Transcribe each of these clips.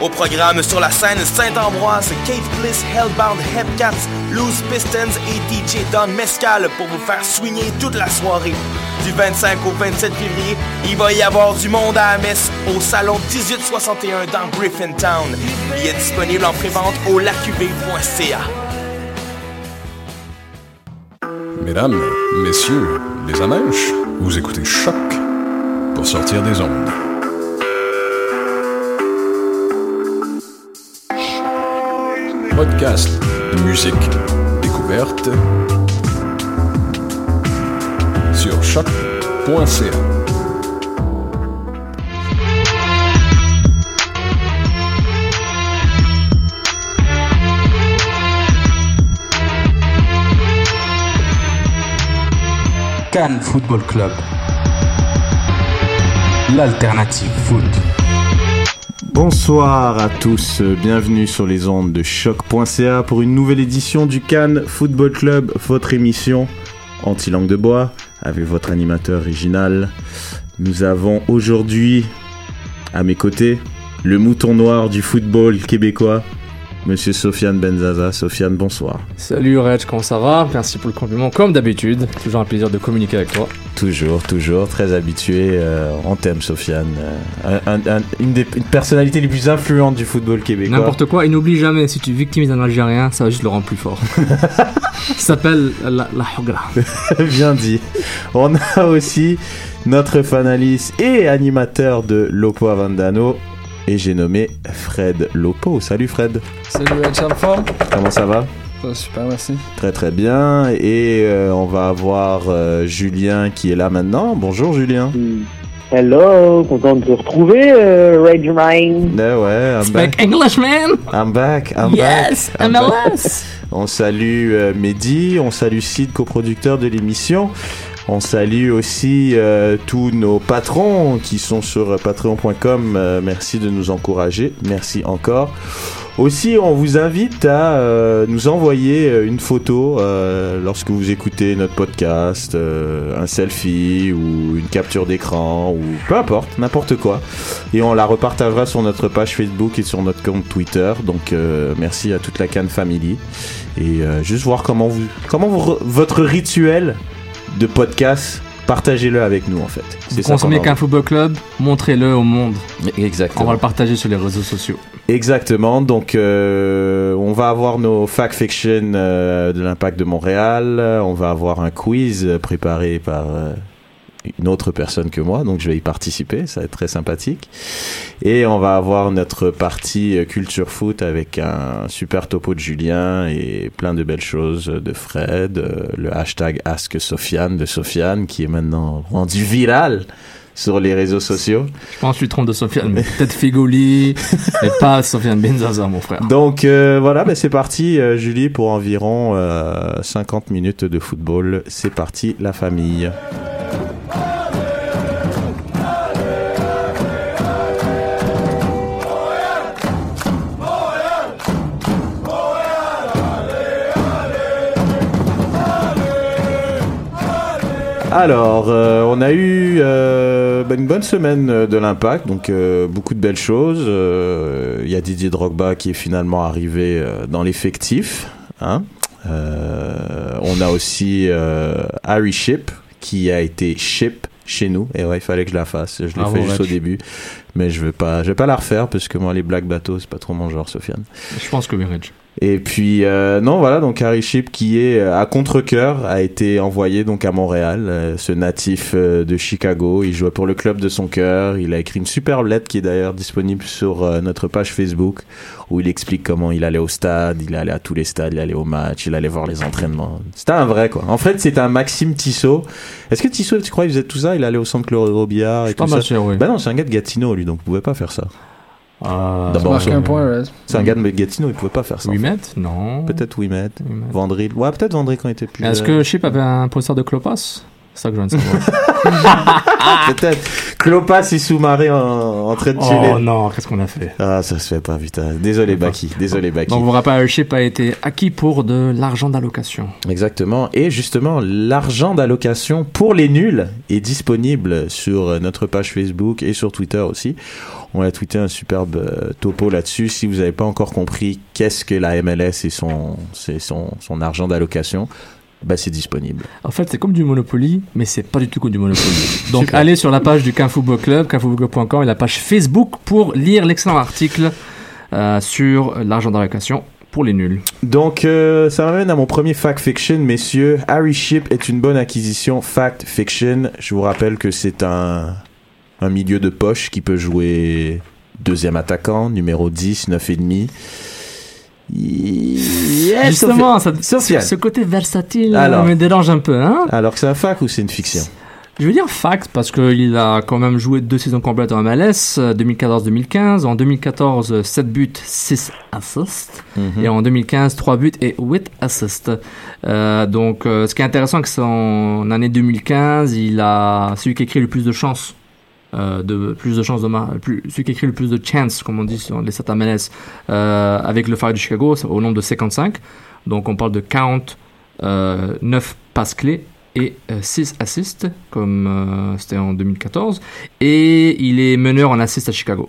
Au programme sur la scène Saint-Ambroise, Kate Bliss, Hellbound, Hepcats, Loose Pistons et DJ Don Mescal pour vous faire swinger toute la soirée. Du 25 au 27 février, il va y avoir du monde à messe au salon 1861 dans Griffintown. Il est disponible en prévente au lacuv.ca. Mesdames, messieurs, les amèches, vous écoutez Choc pour sortir des ondes. Podcast, musique, découverte sur choc.ca. Cannes Football Club. L'alternative foot. Bonsoir à tous, bienvenue sur les ondes de choc.ca pour une nouvelle édition du Cannes Football Club, votre émission anti-langue de bois avec votre animateur original. Nous avons aujourd'hui à mes côtés le mouton noir du football québécois, Monsieur Sofiane Benzaza. Sofiane, bonsoir. Salut Reg, comment ça va? Merci pour le compliment, comme d'habitude. Toujours un plaisir de communiquer avec toi. Toujours, toujours, très habitué. euh, on t'aime, Sofiane. Euh, un- un- un- une des une personnalités les plus influentes du football québécois. N'importe quoi, et n'oublie jamais, si tu victimises un Algérien, ça va juste le rendre plus fort. ça s'appelle la, la hogra. Bien dit. On a aussi notre fanaliste et animateur de Lopo Avandano. Et j'ai nommé Fred Lopo. Salut Fred, Salut en forme? comment ça va? Super, merci. Très très bien. Et euh, on va avoir euh, Julien qui est là maintenant. Bonjour Julien. Hello, content de te retrouver, euh, Rage Ryan. Eh ouais, I'm back. Speak English, man I'm back. I'm Yes, back. I'm back. MLS On salue euh, Mehdi, on salue Sid, coproducteur de l'émission. On salue aussi euh, tous nos patrons qui sont sur patreon.com. Euh, merci de nous encourager. Merci encore. Aussi, on vous invite à euh, nous envoyer une photo lorsque vous écoutez notre podcast, un selfie ou une capture d'écran ou peu importe, n'importe quoi. Et on la repartagera sur notre page Facebook et sur notre compte Twitter. Donc, merci à toute la Cannes Family et juste voir comment vous, comment vous re- votre rituel de podcast, partagez-le avec nous en fait. Vous consommez qu'un football club, montrez-le au monde. Exactement. On va le partager sur les réseaux sociaux. Exactement. Donc, euh, on va avoir nos fact fiction euh, de l'impact de Montréal. On va avoir un quiz préparé par euh, une autre personne que moi, donc je vais y participer. Ça va être très sympathique. Et on va avoir notre partie euh, culture foot avec un super topo de Julien et plein de belles choses de Fred. euh, le hashtag Ask Sofiane de Sofiane qui est maintenant rendu viral sur les réseaux sociaux. Je pense que tu trompes de Sofiane, mais peut-être Figoli, et pas Sofiane Benzaza, mon frère. Donc euh, voilà, ben c'est parti, euh, Julie, pour environ euh, 50 minutes de football. C'est parti, la famille. Alors, euh, on a eu euh, ben, une bonne semaine euh, de l'impact, donc euh, beaucoup de belles choses. Euh, Il y a Didier Drogba qui est finalement arrivé euh, dans l'effectif. Hein Euh, on a aussi euh, Harry Ship qui a été ship chez nous. Et ouais, il fallait que je la fasse. Je l'ai Bravo, fait juste au début, mais je vais pas, je vais pas la refaire parce que moi les blagues bateaux c'est pas trop mon genre, Sofiane. Je pense que Reg. Et puis euh, non voilà donc Harry Ship qui est euh, à contre-cœur a été envoyé donc à Montréal, euh, ce natif euh, de Chicago. Il jouait pour le club de son cœur. Il a écrit une superbe lettre qui est d'ailleurs disponible sur euh, notre page Facebook où il explique comment il allait au stade, il allait à tous les stades, il allait au match, il allait voir les entraînements. C'était un vrai quoi. En fait c'est un Maxime Tissot. Est-ce que Tissot tu crois il faisait tout ça? Il allait au centre Claude Robillard Je et pas tout ça? sûr, oui. Ben non c'est un gars de Gatineau lui donc vous pouvez pas faire ça. Euh, D'abord, un point. C'est un gars de Gatineau il pouvait pas faire ça. Oui, met Non. Peut-être Wimet. Vendry. Ouais, peut-être Vendry quand il était plus. Est-ce que Chip avait un poster de Clopas? C'est ça que je viens de savoir. Peut-être. Clopas et sous-marin en, en train de chiller. oh non, qu'est-ce qu'on a fait? Ah, ça se fait pas, putain. Désolé, Baki. Désolé, Baki. Donc, vous rappelez, Airship a été acquis pour de l'argent d'allocation. Exactement. Et justement, l'argent d'allocation pour les nuls est disponible sur notre page Facebook et sur Twitter aussi. On a tweeté un superbe euh, topo là-dessus. Si vous n'avez pas encore compris qu'est-ce que la MLS et son, son, son argent d'allocation, bah, c'est disponible. En fait, c'est comme du Monopoly, mais c'est pas du tout comme du Monopoly. Donc, Super. allez sur la page du Football Club, canfootballclub.com et la page Facebook pour lire l'excellent article euh, sur l'argent d'allocation pour les nuls. Donc, euh, ça m'amène à mon premier fact fiction, messieurs. Harry Ship est une bonne acquisition fact fiction. Je vous rappelle que c'est un, un milieu de poche qui peut jouer deuxième attaquant, numéro 10, 9 et demi. Yes, Justement, ça, ce côté versatile Alors. euh, me dérange un peu. Hein Alors que c'est un fact ou c'est une fiction? Je veux dire fact parce qu'il a quand même joué deux saisons complètes en MLS, euh, 2014-2015. En 2014, euh, 7 buts, 6 assists. Mhm. Et en 2015, 3 buts et 8 assists. Euh, donc, euh, ce qui est intéressant, c'est que son année 2015, il a celui qui écrit le plus de chances. Euh, de plus de chances de mar- plus, celui qui écrit le plus de chances comme on dit sur les MLS euh, avec le Fire du Chicago au nombre de 55 donc on parle de 40 euh, 9 passes clés et 6 assists comme euh, c'était en 2014 et il est meneur en assists à Chicago.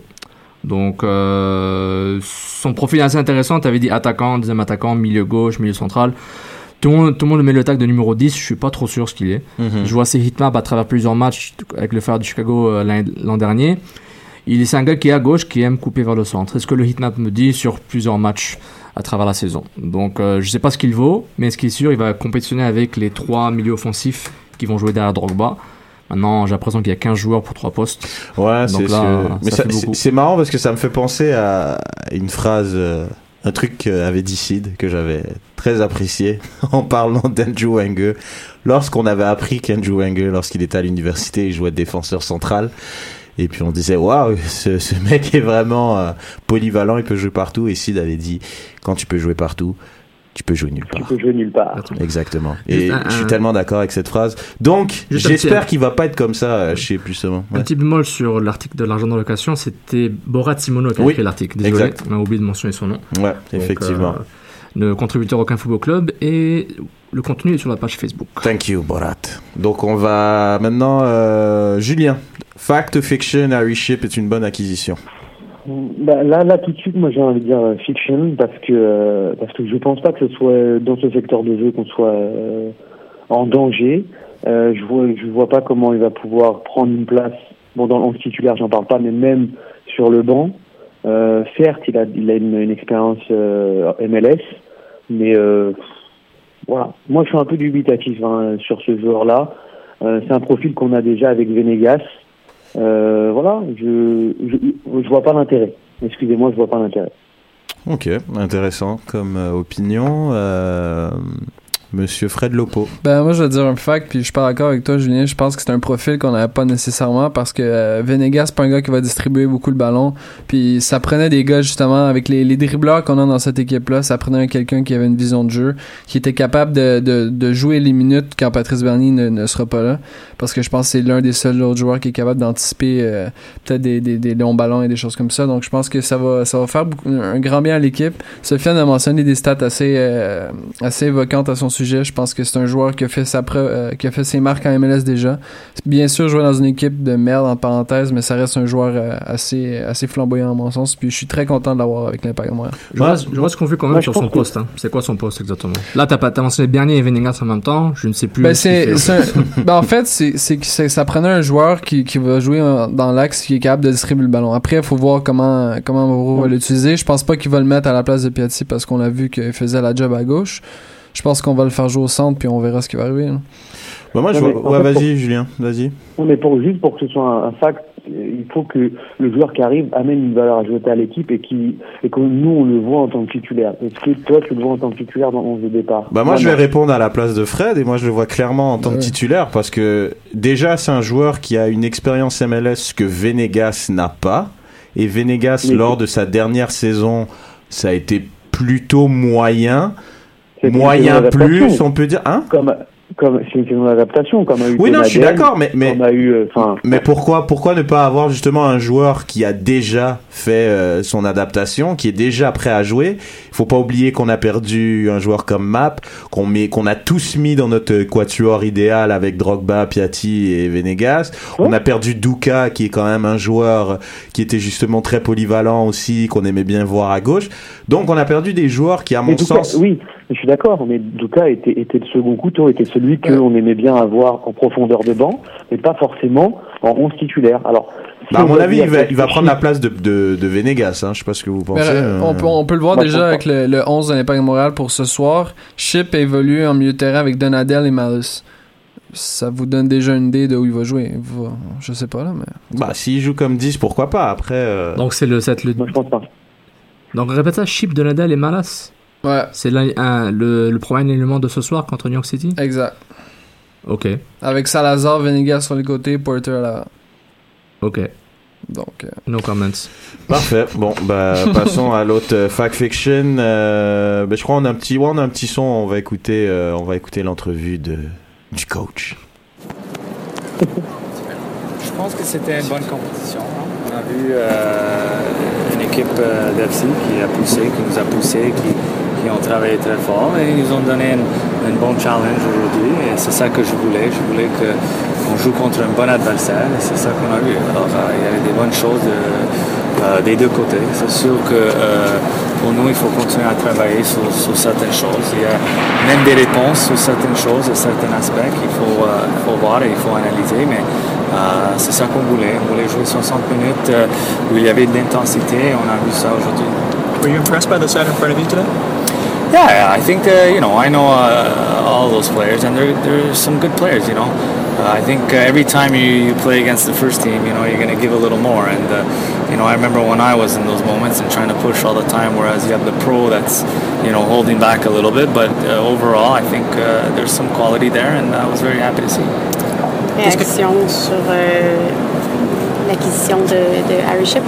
Donc euh, son profil est assez intéressant. Tu avais dit attaquant deuxième attaquant milieu gauche milieu central tout le, monde, tout le monde met le tag de numéro 10, je suis pas trop sûr ce qu'il est. Mhm. Je vois ses hitmaps à travers plusieurs matchs avec le Fire du Chicago euh, l'an dernier. Il est c'est un gars qui est à gauche, qui aime couper vers le centre. C'est ce que le hitmap me dit sur plusieurs matchs à travers la saison. Donc euh, je sais pas ce qu'il vaut, mais ce qui est sûr, il va compétitionner avec les trois milieux offensifs qui vont jouer derrière Drogba. Maintenant, j'ai l'impression qu'il y a 15 joueurs pour trois postes. Ouais, c'est ce que- Mais c'est marrant parce que ça me fait penser à une phrase, euh, un truc qu'avait dit Sid, que j'avais très apprécié en parlant d'Andrew Wenger. Lorsqu'on avait appris qu'Andrew Wenger, lorsqu'il était à l'université, il jouait défenseur central. Et puis on disait, waouh, ce, ce mec est vraiment euh, polyvalent, il peut jouer partout. Et Sid avait dit, quand tu peux jouer partout, tu peux jouer nulle Tu part. peux jouer nulle part. Exactement. Et un- je suis un- tellement d'accord avec cette phrase. Donc, j'espère qu'il va pas être comme ça euh, chez Plusement. Un petit bémol sur l'article de l'argent dans location, c'était Borat Simono qui a Oui, écrit l'article. Désolé, exact. on a oublié de mentionner son nom. Ouais, Donc, effectivement. euh, le contributeur aucun football club et le contenu est sur la page Facebook. Thank you, Borat. Donc on va maintenant, euh, Julien. Fact fiction, Harry Ship est une bonne acquisition. Bah, là, là, tout de suite, moi, j'ai envie de dire euh, fiction parce que euh, parce que je pense pas que ce soit dans ce secteur de jeu qu'on soit euh, en danger. Euh, je vois, je vois pas comment il va pouvoir prendre une place. Bon, dans le 11 titulaire, j'en parle pas, mais même sur le banc. Euh, certes, il a, il a une, une expérience euh, MLS, mais euh, voilà. Moi, je suis un peu dubitatif hein, sur ce joueur-là. Euh, c'est un profil qu'on a déjà avec Venegas. Euh, voilà, je, je vois pas l'intérêt. Excusez-moi, je vois pas l'intérêt. Ok, intéressant comme euh, opinion. Euh, Monsieur Fred Lopo. Ben moi je vais dire un fact puis je suis pas d'accord avec toi Julien, je pense que c'est un profil qu'on n'avait pas nécessairement parce que euh, Venegas c'est pas un gars qui va distribuer beaucoup le ballon puis ça prenait des gars justement avec les, les dribbleurs qu'on a dans cette équipe là, ça prenait quelqu'un qui avait une vision de jeu, qui était capable de, de, jouer les minutes quand Patrice Bernier ne, ne sera pas là parce que je pense que c'est l'un des seuls autres joueurs qui est capable d'anticiper euh, peut-être des, des, longs ballons et des choses comme ça donc je pense que ça va ça va faire beaucoup- un grand bien à l'équipe. Sofiane a mentionné des stats assez euh, assez évocantes à son sujet. Je pense que c'est un joueur qui a fait sa preuve, euh, qui a fait ses marques en MLS déjà. Bien sûr, jouer dans une équipe de merde en parenthèse, mais ça reste un joueur euh, assez assez flamboyant à mon sens. Puis je suis très content de l'avoir avec l'Impact de Montréal. Je reste, je reste confus quand même Moi, je sur son que- poste. hein. C'est quoi son poste exactement? Là, t'as pas t'as mentionné Bernier et Venegas en même temps. Je ne sais plus. Ben ce c'est, fait. un- ben, en fait c'est c'est que ça prenait un joueur qui, qui va jouer dans l'axe qui est capable de distribuer le ballon. Après il faut voir comment comment Mauro va l'utiliser. Je pense pas qu'il va le mettre à la place de Piatti parce qu'on a vu qu'il faisait la job à gauche. Je pense qu'on va le faire jouer au centre puis on verra ce qui va arriver. là. Bah, moi, je Non, vois- Ouais, fait, vas-y, Julien, vas-y. Non, mais pour juste pour que ce soit un, un fact, il faut que le joueur qui arrive amène une valeur ajoutée à l'équipe et qui et que nous on le voit en tant que titulaire. Est-ce que toi tu le vois en tant que titulaire dans le 11 de départ? Bah moi Non, je vais non. répondre à la place de Fred et moi je le vois clairement en tant que titulaire parce que déjà c'est un joueur qui a une expérience MLS que Venegas n'a pas et Venegas Mais- lors de sa dernière saison ça a été plutôt moyen moyen plus on peut dire hein Comme comme c'est une saison d'adaptation, comme a eu Oui, non, je suis d'accord, mais, mais, a eu, euh, mais pourquoi, pourquoi ne pas avoir justement un joueur qui a déjà fait euh, son adaptation, qui est déjà prêt à jouer? Il faut pas oublier qu'on a perdu un joueur comme Map, qu'on met, qu'on a tous mis dans notre quatuor idéal avec Drogba, Piatti et Venegas. On a perdu Duka, qui est quand même un joueur qui était justement très polyvalent aussi, qu'on aimait bien voir à gauche. Donc on a perdu des joueurs qui, à mon Douka- sens, oui, je suis d'accord, mais Duka était, était le second couteau, était celui qu'on aimait bien avoir en profondeur de banc, mais pas forcément en 11 titulaire. Alors, si bah, à on mon avis, il va, il prendre la place de, de, de Venegas. Hein. Je sais pas ce que vous pensez. Mais, euh, on, euh. peut, on peut le voir je déjà avec le, le 11 de l'Impact de Montréal pour ce soir. Chip évolue en milieu de terrain avec Donadel et Malus. Ça vous donne déjà une idée de où il va jouer. Je sais pas là, mais. Bah, s'il joue comme 10, pourquoi pas Après, euh, Donc c'est le set le. Moi, je pense pas. Donc répète ça, Chip, Donadel et Malas. Ouais, C'est le, le premier élément de ce soir contre New York City? exact. Ok, Avec Salazar, Venegas sur les côtés, Porter à la. ok. Donc, euh, No comments. parfait. Bon, bah, passons à l'autre euh, fact fiction. Euh, bah, je crois qu'on a un petit, ouais, on a un petit son. On va écouter, euh, on va écouter l'entrevue de du coach. Je pense que c'était une bonne compétition. hein. On a vu euh, une équipe euh, d'FC qui a poussé, qui nous a poussé, qui, qui ont travaillé très fort et ils nous ont donné un, un bon challenge aujourd'hui. Et c'est ça que je voulais. Je voulais qu'on joue contre un bon adversaire et c'est ça qu'on a vu. Alors euh, il y avait des bonnes choses de- euh, des deux côtés. C'est sûr que euh, pour nous, il faut continuer à travailler sur, sur certaines choses. Il y a même des réponses sur certaines choses et certains aspects qu'il faut, euh, il faut voir et il faut analyser. Mais c'est ça qu'on voulait. On voulait jouer 60 minutes où il y avait de l'intensité. On a vu ça aujourd'hui. Were you impressed by the side in front of you today? Yeah, I think uh, you know I know uh, all those players, and they're they're some good players. You know, I think uh, every time you, you play against the first team, you know you're going to give a little more. And uh, you know I remember when I was in those moments and trying to push all the time, whereas you have the pro that's you know holding back a little bit. But uh, overall, I think uh, there's some quality there, and I was very happy to see. Réaction sur euh, l'acquisition de, de Harry Ship.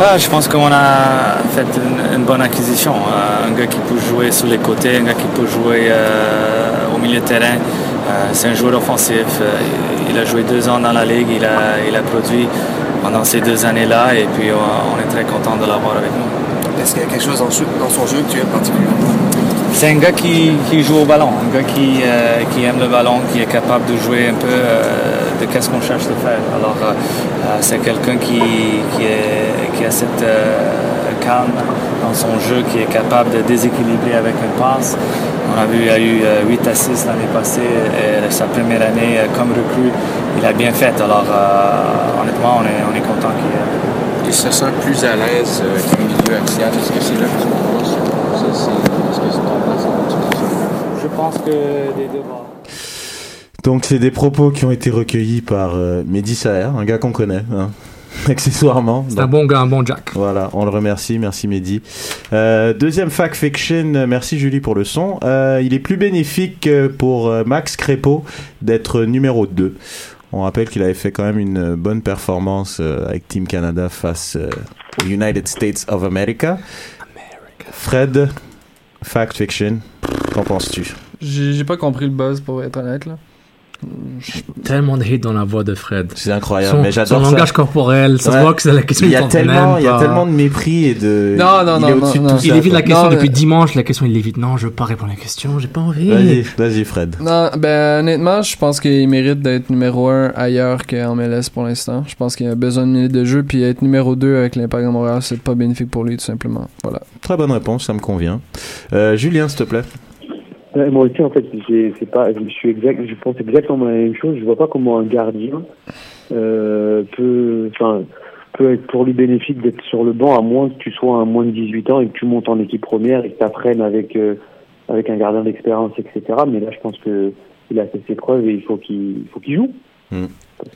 Ah, je pense qu'on a fait une, une bonne acquisition. Euh, un gars qui peut jouer sur les côtés, un gars qui peut jouer euh, au milieu de terrain. Euh, c'est un joueur offensif. Euh, il a joué deux ans dans la ligue. Il a, il a produit pendant ces deux années-là. Et puis, on, on est très content de l'avoir avec nous. Est-ce qu'il y a quelque chose dans, son jeu que tu aimes particulièrement? C'est un gars qui, qui joue au ballon, un gars qui, euh, qui aime le ballon, qui est capable de jouer un peu euh, de qu'est-ce qu'on cherche de faire. Alors, euh, euh, c'est quelqu'un qui, qui, est- qui a cette euh, calme dans son jeu, qui est capable de déséquilibrer avec une passe. On a vu, il a eu euh, 8 assists l'année passée, et sa première année euh, comme recrue, il a bien fait. Alors, euh, honnêtement, on est, on est content qu'il Il se sent plus à l'aise euh, qu'un milieu axial. Est-ce que c'est là que tu penses Ça, c'est- Est-ce que c'est ton Je pense que des deux bords. Donc c'est des propos qui ont été recueillis par euh, Mehdi Saher, un gars qu'on connaît, hein, accessoirement. C'est un bon gars, un bon Jack. Voilà, on le remercie, merci Mehdi. Euh, deuxième fact fiction, merci Julie pour le son. Euh, il est plus bénéfique pour euh, Max Crépeau d'être numéro 2. On rappelle qu'il avait fait quand même une bonne performance avec Team Canada face aux United States of America. Fred, fact fiction, qu'en penses-tu? J'ai pas compris le buzz pour être honnête là. Tellement de hate dans la voix de Fred. C'est incroyable, Son, mais j'adore son ça. langage corporel, ça Ouais. se voit que c'est la question Il y a qu'il tellement, il y a tellement de mépris et de. Non, non, il non, est au-dessus non, Il évite la question Non, depuis mais- dimanche, la question il l'évite. Non, je veux pas répondre à la question, j'ai pas envie. Vas-y, vas-y Fred. Non, ben honnêtement, je pense qu'il mérite d'être numéro 1 ailleurs qu'en MLS pour l'instant. Je pense qu'il a besoin de minutes de jeu, puis être numéro 2 avec l'Impact de Montréal, c'est pas bénéfique pour lui, tout simplement. Voilà. Très bonne réponse, ça me convient. Euh, Julien, s'il te plaît. Ouais, moi aussi, en fait, c'est pas, je suis exact, je pense exactement la même chose. Je vois pas comment un gardien euh, peut, enfin, peut être pour lui bénéfique d'être sur le banc à moins que tu sois à moins de 18 ans et que tu montes en équipe première et que tu apprennes avec euh, avec un gardien d'expérience, etc. Mais là, je pense que il a fait ses preuves et il faut qu'il il faut qu'il joue.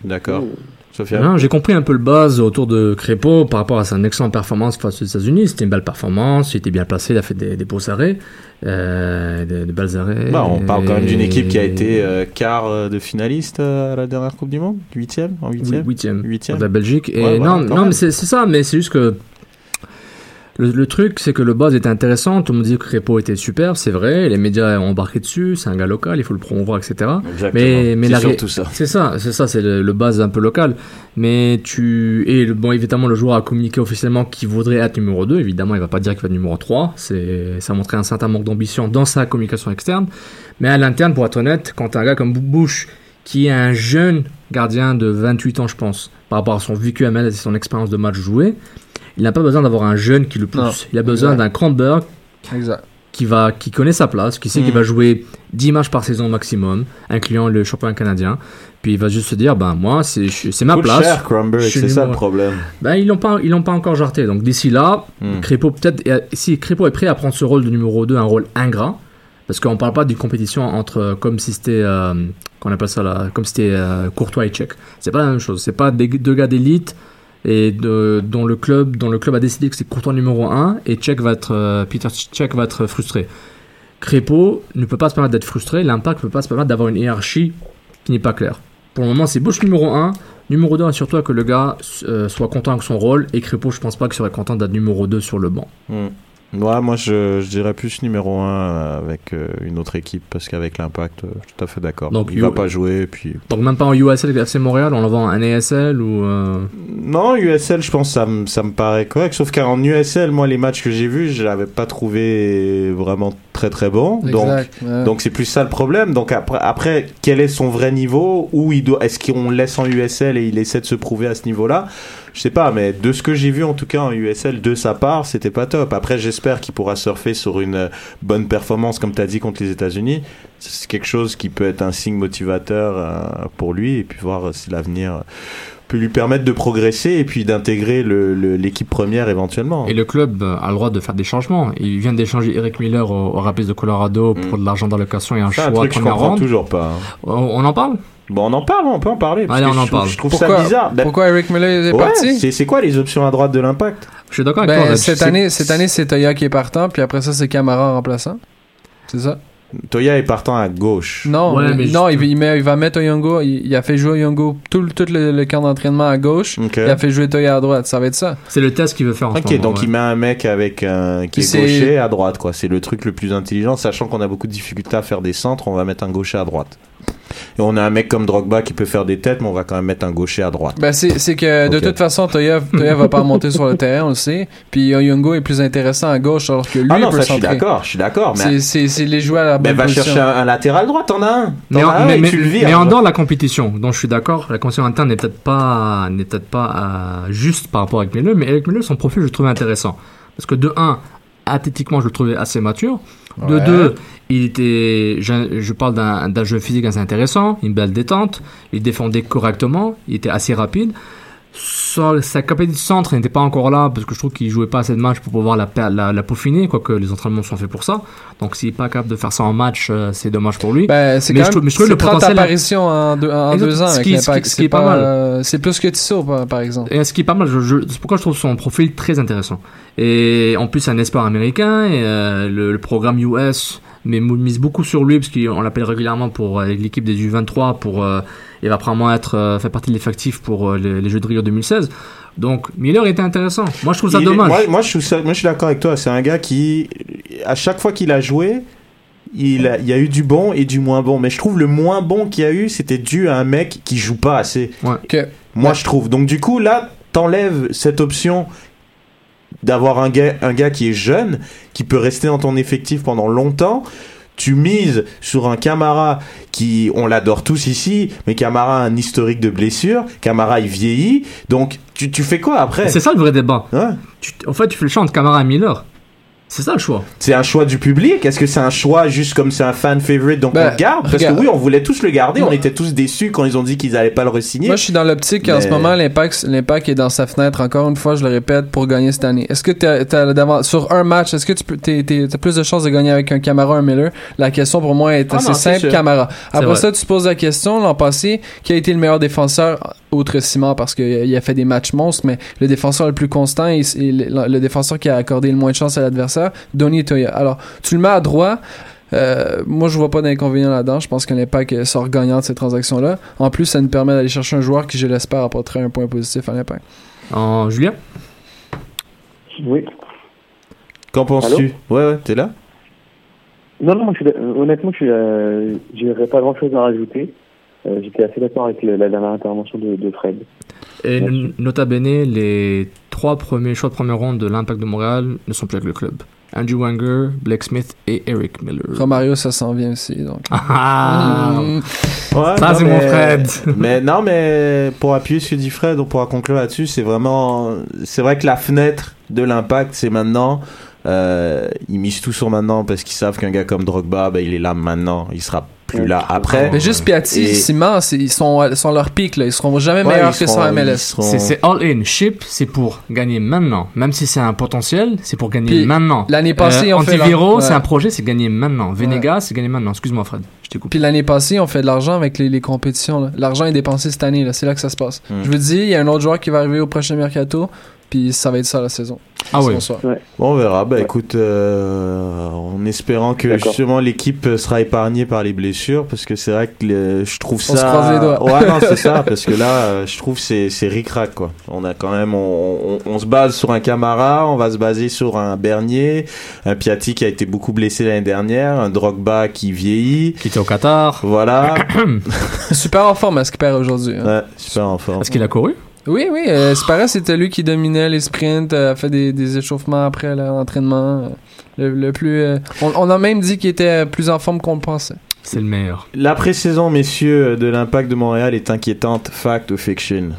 D'accord. J'ai compris un peu le buzz autour de Crépeau par rapport à son excellente performance face aux États-Unis. C'était une belle performance, il était bien placé, il a fait des, des beaux arrêts, euh, des, des belles arrêts. Bah, on parle quand même d'une équipe qui a été euh, quart euh, de finaliste à la dernière Coupe du Monde? Huitième? En Oui, huitième huitième, Huitième. contre la Belgique. Et Ouais, non, non mais c'est ça, mais c'est juste que Le, le truc, c'est que le buzz était intéressant. Tout le monde dit que Crépeau était super, c'est vrai. Les médias ont embarqué dessus. C'est un gars local, il faut le promouvoir, etc. Exactement. Mais, mais C'est surtout ça. C'est ça, c'est ça, c'est le, le buzz un peu local. Mais tu et le- bon, évidemment, le joueur a communiqué officiellement qu'il voudrait être numéro 2. Évidemment, il va pas dire qu'il va être numéro 3. C'est, ça montrait un certain manque d'ambition dans sa communication externe. Mais à l'interne, pour être honnête, quand un gars comme Bush qui est un jeune gardien de 28 ans, je pense, par rapport à son vécu à et son expérience de match joué, il n'a pas besoin d'avoir un jeune qui le pousse. Non, il a besoin d'un Kronberg Exact. qui va qui connaît sa place, qui sait Mm. qu'il va jouer 10 matchs par saison maximum, incluant le championnat canadien. Puis il va juste se dire ben moi c'est ma Coûte place. cher, suis c'est ça le problème. Ben ils l'ont pas ils l'ont pas encore jarté. Donc d'ici là, Mm. Crépeau peut-être et, si Crépeau est prêt à prendre ce rôle de numéro 2, un rôle ingrat parce qu'on parle pas d'une compétition entre euh, comme si c'était euh, qu'on appelle ça là, comme si c'était euh, Courtois et Tchèque. C'est pas la même chose, c'est pas des deux gars d'élite et dont le club dont le club a décidé que c'est Courtois numéro 1 et Tchèque va être euh, Peter Tchèque va être frustré. Crépeau ne peut pas se permettre d'être frustré, l'impact ne peut pas se permettre d'avoir une hiérarchie qui n'est pas claire. Pour le moment, c'est Bush numéro 1, numéro 2, assure-toi que le gars euh, soit content avec son rôle, et Crépeau, je pense pas qu'il serait content d'être numéro 2 sur le banc. Hmm. Ouais, moi je, je dirais plus numéro 1 avec euh, une autre équipe parce qu'avec l'impact, euh, je suis tout à fait d'accord. Donc, Il you- va pas jouer. Puis... Donc même pas en USL avec FC Montréal, on l'envoie en NASL ou... euh, Non, USL, je pense que ça, me- ça me paraît correct. Sauf qu'en USL, moi, les matchs que j'ai vus, je l'avais pas trouvé vraiment très très bon. Donc, ouais. donc c'est plus ça le problème. Donc après, après, quel est son vrai niveau Où il doit Est-ce qu'on le laisse en USL et il essaie de se prouver à ce niveau-là? Je sais pas, mais de ce que j'ai vu en tout cas en USL de sa part, c'était pas top. Après, j'espère qu'il pourra surfer sur une euh, bonne performance, comme tu as dit, contre les États-Unis. C'est quelque chose qui peut être un signe motivateur euh, pour lui et puis voir si l'avenir euh, peut lui permettre de progresser et puis d'intégrer l'équipe première éventuellement. Et le club a le droit de faire des changements. Il vient d'échanger Eric Miller au, au Rapids de Colorado pour de l'argent d'allocation et un choix un truc que je comprends toujours pas. hein. On, on en parle? Bon, on en parle, on peut en parler. parce Allez, que on en je parle. Je trouve Pourquoi- ça bizarre. Ben, Pourquoi Eric Miller est ouais, parti? c'est- C'est quoi les options à droite de l'impact? Je suis d'accord avec Ben, toi. Cette année, cette année, c'est Toya qui est partant, puis après ça, c'est Camara en remplaçant. C'est ça? Toya est partant à gauche. Non, Ouais, mais non, il, il met- il va mettre Oyongo. Il, il a fait jouer Oyongo tout, le- tout le, le camp d'entraînement à gauche. Il a fait jouer Toya à droite. Ça va être ça. C'est le test qu'il veut faire en Ok, ce moment. donc ouais. il met un mec avec un qui Puis est gaucher à droite, quoi. C'est le truc le plus intelligent, sachant qu'on a beaucoup de difficultés à faire des centres, on va mettre un gaucher à droite. Et on a un mec comme Drogba qui peut faire des têtes, mais on va quand même mettre un gaucher à droite. Ben, c'est c'est que de toute façon, Toya, Toya va pas remonter sur le terrain, on le sait. Puis Oyongo est plus intéressant à gauche, alors que lui ah non, peut ça je suis d'accord, je suis d'accord, mais C'est- C'est c'est les joueurs à la ben, bonne va position. chercher un, un latéral droit, t'en as un. Mais en, un mais, tu le vires. mais en dehors de la compétition, dont je suis d'accord, la compétition interne n'est peut-être pas, n'est peut-être pas euh, juste par rapport avec Miller, mais avec Miller, son profil, je le trouvais intéressant. Parce que de 1, athlétiquement, je le trouvais assez mature. De Ouais. 2, il était, je, je parle d'un jeu physique assez intéressant, une belle détente, il défendait correctement, il était assez rapide. Sa, capacité de centre n'était pas encore là parce que je trouve qu'il jouait pas assez de matchs pour pouvoir la, la, la peaufiner, quoique les entraînements sont faits pour ça. Donc s'il est pas capable de faire ça en match, euh, c'est dommage pour lui. Ben, c'est Mais quand je même trouve- mais je trouve le 30 potentiel- apparitions en deux, en deux ans Ce avec qui- ce qui- l'impact. ce qui est pas pas, mal. euh, C'est plus que Tissot, par, par exemple. Et ce qui est pas mal, je, je- c'est pourquoi je trouve son profil très intéressant. Et en plus, c'est un espoir américain, et euh, le, le programme US mais mise beaucoup sur lui, parce qu'on l'appelle régulièrement pour euh, l'équipe des U23, pour, euh, il va probablement être, euh, faire partie de l'effectif pour euh, les, les Jeux de Rio 2016. Donc, Miller était intéressant. Moi, je trouve ça Il est- dommage. Moi, moi, je moi, suis d'accord avec toi. C'est un gars qui, à chaque fois qu'il a joué, il, a- il y a eu du bon et du moins bon. Mais je trouve le moins bon qu'il y a eu, c'était dû à un mec qui joue pas assez. Moi, je trouve. Donc, du coup, là, t'enlèves cette option d'avoir un gars, un gars qui est jeune, qui peut rester dans ton effectif pendant longtemps. Tu mises sur un Camara qui, on l'adore tous ici, mais Camara a un historique de blessure. Camara, il vieillit. Donc, tu, tu fais quoi après? C'est ça le vrai débat. Ouais. Tu- en fait, tu fais le choix entre Camara et Miller. C'est ça le choix. C'est un choix du public? Est-ce que c'est un choix juste comme c'est un fan favorite donc Ben, on le garde? Parce regarde. que oui, on voulait tous le garder, on était tous déçus quand ils ont dit qu'ils allaient pas le re-signer. Moi, je suis dans l'optique qu'en Mais- ce moment, l'impact, l'impact est dans sa fenêtre, encore une fois, je le répète, pour gagner cette année. Est-ce que t'as d'avance- sur un match, est-ce que tu peux, t'es, t'es- t'as plus de chances de gagner avec un Camara, un Miller? La question pour moi est Ah assez non, simple. Camara. Après ça, tu te poses la question, l'an passé, qui a été le meilleur défenseur, outre Simon, parce qu'il a fait des matchs monstres, mais le défenseur le plus constant et, et le, le défenseur qui a accordé le moins de chance à l'adversaire, Donny Toya. Alors, tu le mets à droit, euh, moi, je vois pas d'inconvénient là-dedans. Je pense que l'impact sort gagnant de ces transactions-là. En plus, ça nous permet d'aller chercher un joueur qui, je l'espère, apporterait un point positif à l'impact. En Julien? Oui. Qu'en penses-tu? Ouais, ouais, t'es là? Non, non, moi, je suis, honnêtement, je euh, pas grand chose à rajouter. Euh, J'étais assez d'accord avec le- la dernière intervention de, de Fred. Et nota bene, les trois premiers choix de première ronde de l'Impact de Montréal ne sont plus avec le club. Andrew Wanger, Blake Smith et Eric Miller. Romario, ça s'en vient aussi. Donc. Ah Mm. Ouais, Ça, non, c'est mon Fred. mais non, mais pour appuyer ce que dit Fred, on pourra conclure là-dessus. C'est vraiment, c'est vrai que la fenêtre de l'impact, c'est maintenant. Euh, ils misent tout sur maintenant parce qu'ils savent qu'un gars comme Drogba, ben, il est là maintenant. Il sera plus là après. Mais juste Piatti, Et- ils sont, ils sont à leur pic, là. Ils seront jamais Ouais, meilleurs que seront- ils MLS. seront- C'est all-in. Ship, c'est pour gagner maintenant. Même si c'est un potentiel, c'est pour gagner Puis, maintenant. l'année passée, ont fait Antiviro, leur- c'est ouais. un projet, c'est gagner maintenant. Venegas, c'est gagner maintenant. Excuse-moi, Fred. Je t'ai coupé. Puis l'année passée, on fait de l'argent avec les, les compétitions. L'argent est dépensé cette année, là. C'est là que ça se passe. Hmm. Je vous dis, il y a un autre joueur qui va arriver au prochain mercato, puis ça va être ça la saison. Ah. Bon, on verra. Bah écoute, euh, en espérant que justement l'équipe sera épargnée par les blessures, parce que c'est vrai que le- je trouve On ça. se croise les doigts. Ouais, non, c'est ça, parce que là, euh, je trouve c'est c'est ric-rac quoi. On a quand même, on, on, on se base sur un Camara, on va se baser sur un Bernier, un Piatti qui a été beaucoup blessé l'année dernière, un Drogba qui vieillit. Qui était au Qatar. Voilà. Super en forme à ce qu'il perd aujourd'hui. hein. ouais, super en forme. Est-ce qu'il a couru? Oui, oui. Euh, c'est pareil, c'était lui qui dominait les sprints, euh, a fait des, des échauffements après l'entraînement. euh, le, le plus, euh, on, on a même dit qu'il était plus en forme qu'on le pensait. C'est le meilleur. La pré-saison, messieurs, de l'Impact de Montréal est inquiétante. Fact ou fiction?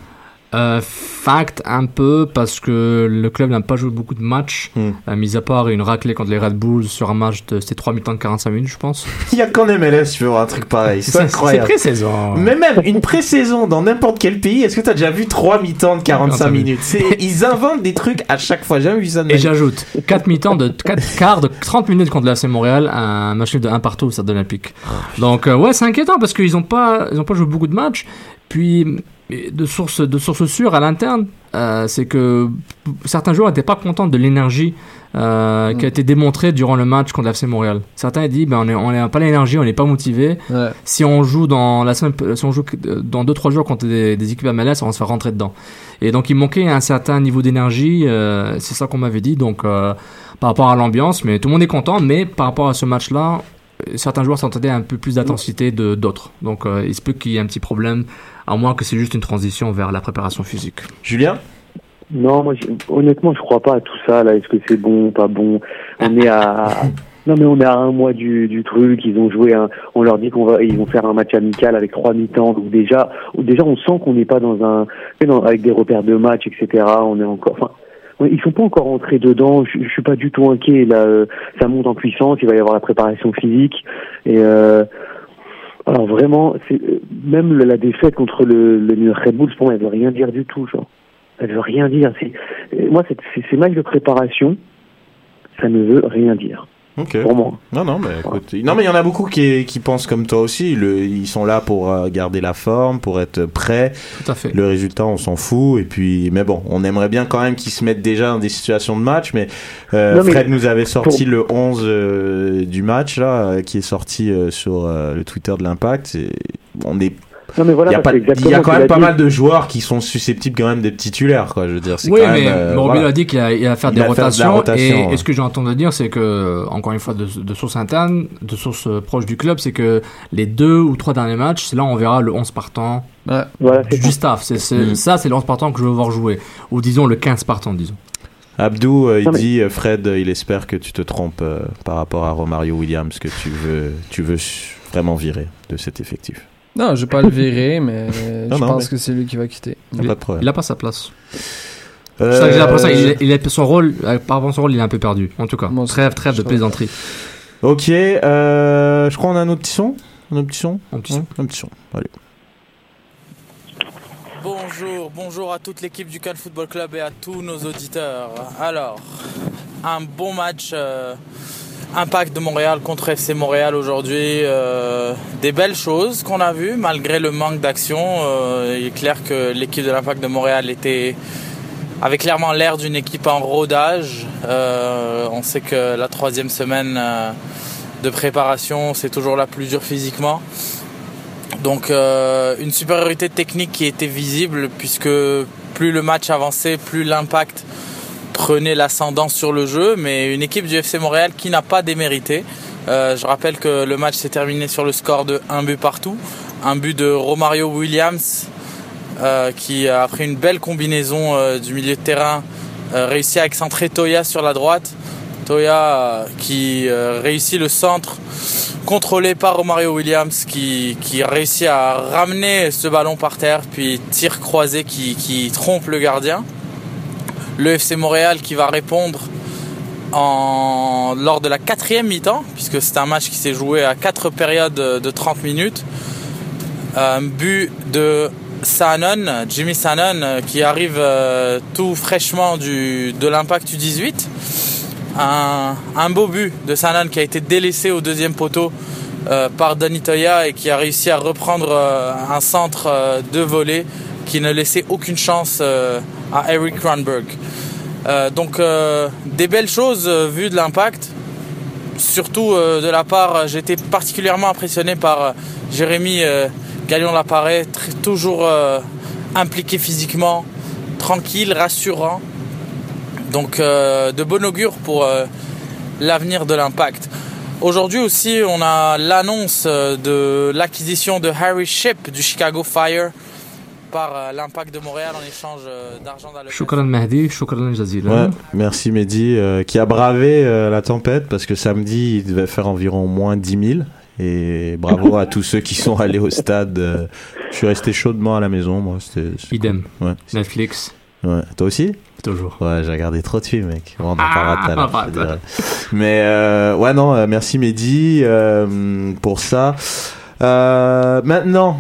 Euh, fact un peu parce que le club n'a pas joué beaucoup de matchs, Hmm. euh, mis à part une raclée contre les Red Bulls sur un match de c'était 3 mi-temps de 45 minutes, je pense. Il y a qu'en MLS, tu veux voir un truc pareil. C'est incroyable. C'est pré-saison. Mais même une pré-saison dans n'importe quel pays, est-ce que t'as déjà vu 3 mi-temps de 45 45 minutes? Ils inventent des trucs à chaque fois. J'ai jamais vu ça de Et j'ajoute 4 mi-temps de 4 quarts de 30 minutes contre l'AC Montréal, un match de 1 partout au Stade Olympique. Donc euh, ouais, c'est inquiétant parce qu'ils ont pas ils ont pas joué beaucoup de matchs. Puis de source de source sûre à l'interne, euh, c'est que certains joueurs n'étaient pas contents de l'énergie euh, qui a été démontrée durant le match contre l'AC Montréal. Certains disent ben on est on n'a pas l'énergie, on n'est pas motivé. Ouais. Si on joue dans la semaine si on joue dans 2 3 jours contre des, des équipes MLS, on va se faire rentrer dedans. Et donc il manquait un certain niveau d'énergie, euh, c'est ça qu'on m'avait dit donc par rapport à l'ambiance, mais tout le monde est content, mais par rapport à ce match-là, certains joueurs s'entendaient un peu plus d'intensité de d'autres. Donc euh, il se peut qu'il y ait un petit problème, à moins que c'est juste une transition vers la préparation physique. Julien? Non, moi, je- honnêtement, je crois pas à tout ça. Là, est-ce que c'est bon, pas bon? On est à. Non mais on est à un mois du, du truc, ils ont joué un, on leur dit qu'on va, ils vont faire un match amical avec trois mi-temps, donc déjà, déjà on sent qu'on n'est pas dans un, dans- avec des repères de match, etc. On est encore, enfin, ils sont pas encore entrés dedans. Je, je suis pas du tout inquiet. Là, euh, ça monte en puissance. Il va y avoir la préparation physique et euh, alors vraiment, euh, même la défaite contre le, le Red Bulls pour moi, elle veut rien dire du tout, genre. Elle veut rien dire. Euh, moi, ces matchs de préparation, ça ne veut rien dire. Ok. Pour moi. Non, non, mais écoute. Non, mais il y en a beaucoup qui, qui pensent comme toi aussi. Le, ils sont là pour euh, garder la forme, pour être prêts. Tout à fait. Le résultat, on s'en fout. Et puis, mais bon, on aimerait bien quand même qu'ils se mettent déjà dans des situations de match. Mais, euh, Non, mais Fred nous avait sorti pour- le 11 euh, du match, là, euh, qui est sorti euh, sur euh, le Twitter de l'Impact. On est Non mais voilà, il y a, y quand même pas dit. mal de joueurs qui sont susceptibles quand même d'être titulaires, quoi. Je veux dire, c'est Oui, quand mais même. euh, Morbido voilà. a dit qu'il allait faire Il des de rotations. rotation, et, ouais. et ce que j'ai entendu dire, c'est que, encore une fois, de, de sources internes, de sources euh, proches du club, c'est que les deux ou trois derniers matchs, c'est là où on verra le 11 partant Voilà, du staff. C'est, c'est- Mm. Ça, c'est le 11 partant que je veux voir jouer. Ou disons le 15 partant, disons. Abdou, euh, il Non, mais- dit, euh, Fred, euh, il espère que tu te trompes euh, par rapport à Romario Williams, que tu veux, tu veux vraiment virer de cet effectif. Non, je vais pas le virer, mais Non, je non, pense mais- que c'est lui qui va quitter. A pas de problème. Il a pas sa place. Euh, que j'ai l'impression, il, il est, son rôle, euh, par rapport à son rôle, il est un peu perdu. En tout cas, aussi, trêve, de plaisanterie. Ok, euh, je crois qu'on a un autre petit son. Un autre petit son Un petit Ouais, Un petit son. Allez. Bonjour, bonjour à toute l'équipe du Cannes Football Club et à tous nos auditeurs. Alors, un bon match euh, Impact de Montréal contre FC Montréal aujourd'hui. euh, des belles choses qu'on a vues malgré le manque d'action. Euh, il est clair que l'équipe de l'Impact de Montréal était avait clairement l'air d'une équipe en rodage. Euh, on sait que la troisième semaine de préparation, c'est toujours la plus dure physiquement. Donc une supériorité technique qui était visible puisque plus le match avançait, plus l'impact prenait l'ascendant sur le jeu, mais une équipe du FC Montréal qui n'a pas démérité. Euh, je rappelle que le match s'est terminé sur le score de 1 but partout. Un but de Romario Williams euh, qui, après une belle combinaison euh, du milieu de terrain, réussit à excentrer Toya sur la droite. Toya qui réussit le centre contrôlé par Romario Williams qui, réussit à ramener ce ballon par terre, puis tir croisé qui trompe le gardien. Le FC Montréal qui va répondre lors de la quatrième mi-temps, puisque c'est un match qui s'est joué à quatre périodes de 30 minutes. Un but de Sanon, Jimmy Sanon, qui arrive euh, tout fraîchement du, de l'impact du 18. Un, beau but de Sanon qui a été délaissé au deuxième poteau euh, par Danny Toya et qui a réussi à reprendre euh, un centre euh, de volée qui ne laissait aucune chance euh, à Eric Kronberg. Euh, donc euh, des belles choses vues de l'impact. Surtout de la part, j'ai été particulièrement impressionné par Jérémy Galion-Lapparet, tr- toujours impliqué physiquement, tranquille, rassurant. Donc de bon augure pour l'avenir de l'impact. Aujourd'hui aussi, on a l'annonce de l'acquisition de Harry Ship du Chicago Fire par euh, l'impact de Montréal en échange euh, d'argent dans le Shukran Mahdi, shukran jazilan. Ouais, merci Mehdi, euh, qui a bravé euh, la tempête parce que samedi il devait faire environ moins 10 000. Et bravo à tous ceux qui sont allés au stade. euh, je suis resté chaudement à la maison, moi. C'était, Idem. cool. Ouais. Netflix. Ouais. Toi aussi? Toujours. Ouais, j'ai regardé trop de films, mec. Bon, on en Ah, parlera. Mais euh, ouais, non, merci Mehdi euh, pour ça. Euh, maintenant,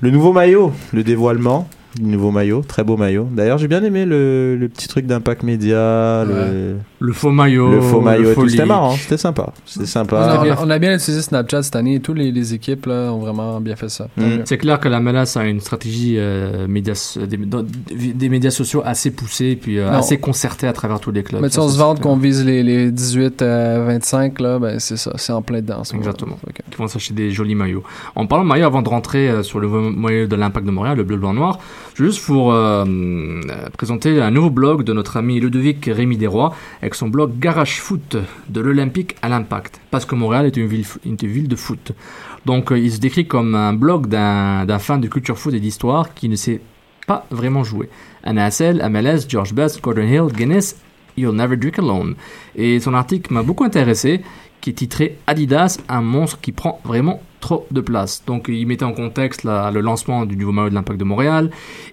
le nouveau maillot, le dévoilement. du nouveau maillot, très beau maillot. D'ailleurs, j'ai bien aimé le, petit truc d'impact média, le, Le faux maillot. le faux maillot et tout. faux C'était marrant, c'était sympa. C'était On sympa. a, on a bien utilisé Snapchat cette année. Toutes les, les équipes là, ont vraiment bien fait ça. Mieux. C'est clair que la menace a une stratégie euh, médias, des, médias sociaux assez poussée puis euh, assez concertée à travers tous les clubs. Mais si on se vante qu'on vise les, les 18 à 25, là, ben c'est ça, c'est en plein dedans. Exactement. Qui vont s'acheter des jolis maillots. En parlant de maillot, avant de rentrer euh, sur le maillot de l'Impact de Montréal, le bleu, blanc, noir, juste pour euh, euh, présenter un nouveau blog de notre ami Ludovic Rémy Desrois avec son blog Garage Foot de l'Olympique à l'Impact. Parce que Montréal est une ville, une ville de foot. Donc euh, il se décrit comme un blog d'un fan de culture foot et d'histoire qui ne sait pas vraiment jouer. Hassel, MLS, George Best, Gordon Hill, Guinness, You'll Never Drink Alone. Et son article m'a beaucoup intéressé, qui est titré Adidas, un monstre qui prend vraiment trop de place. Donc il mettait en contexte la- le lancement du nouveau maillot de l'Impact de Montréal,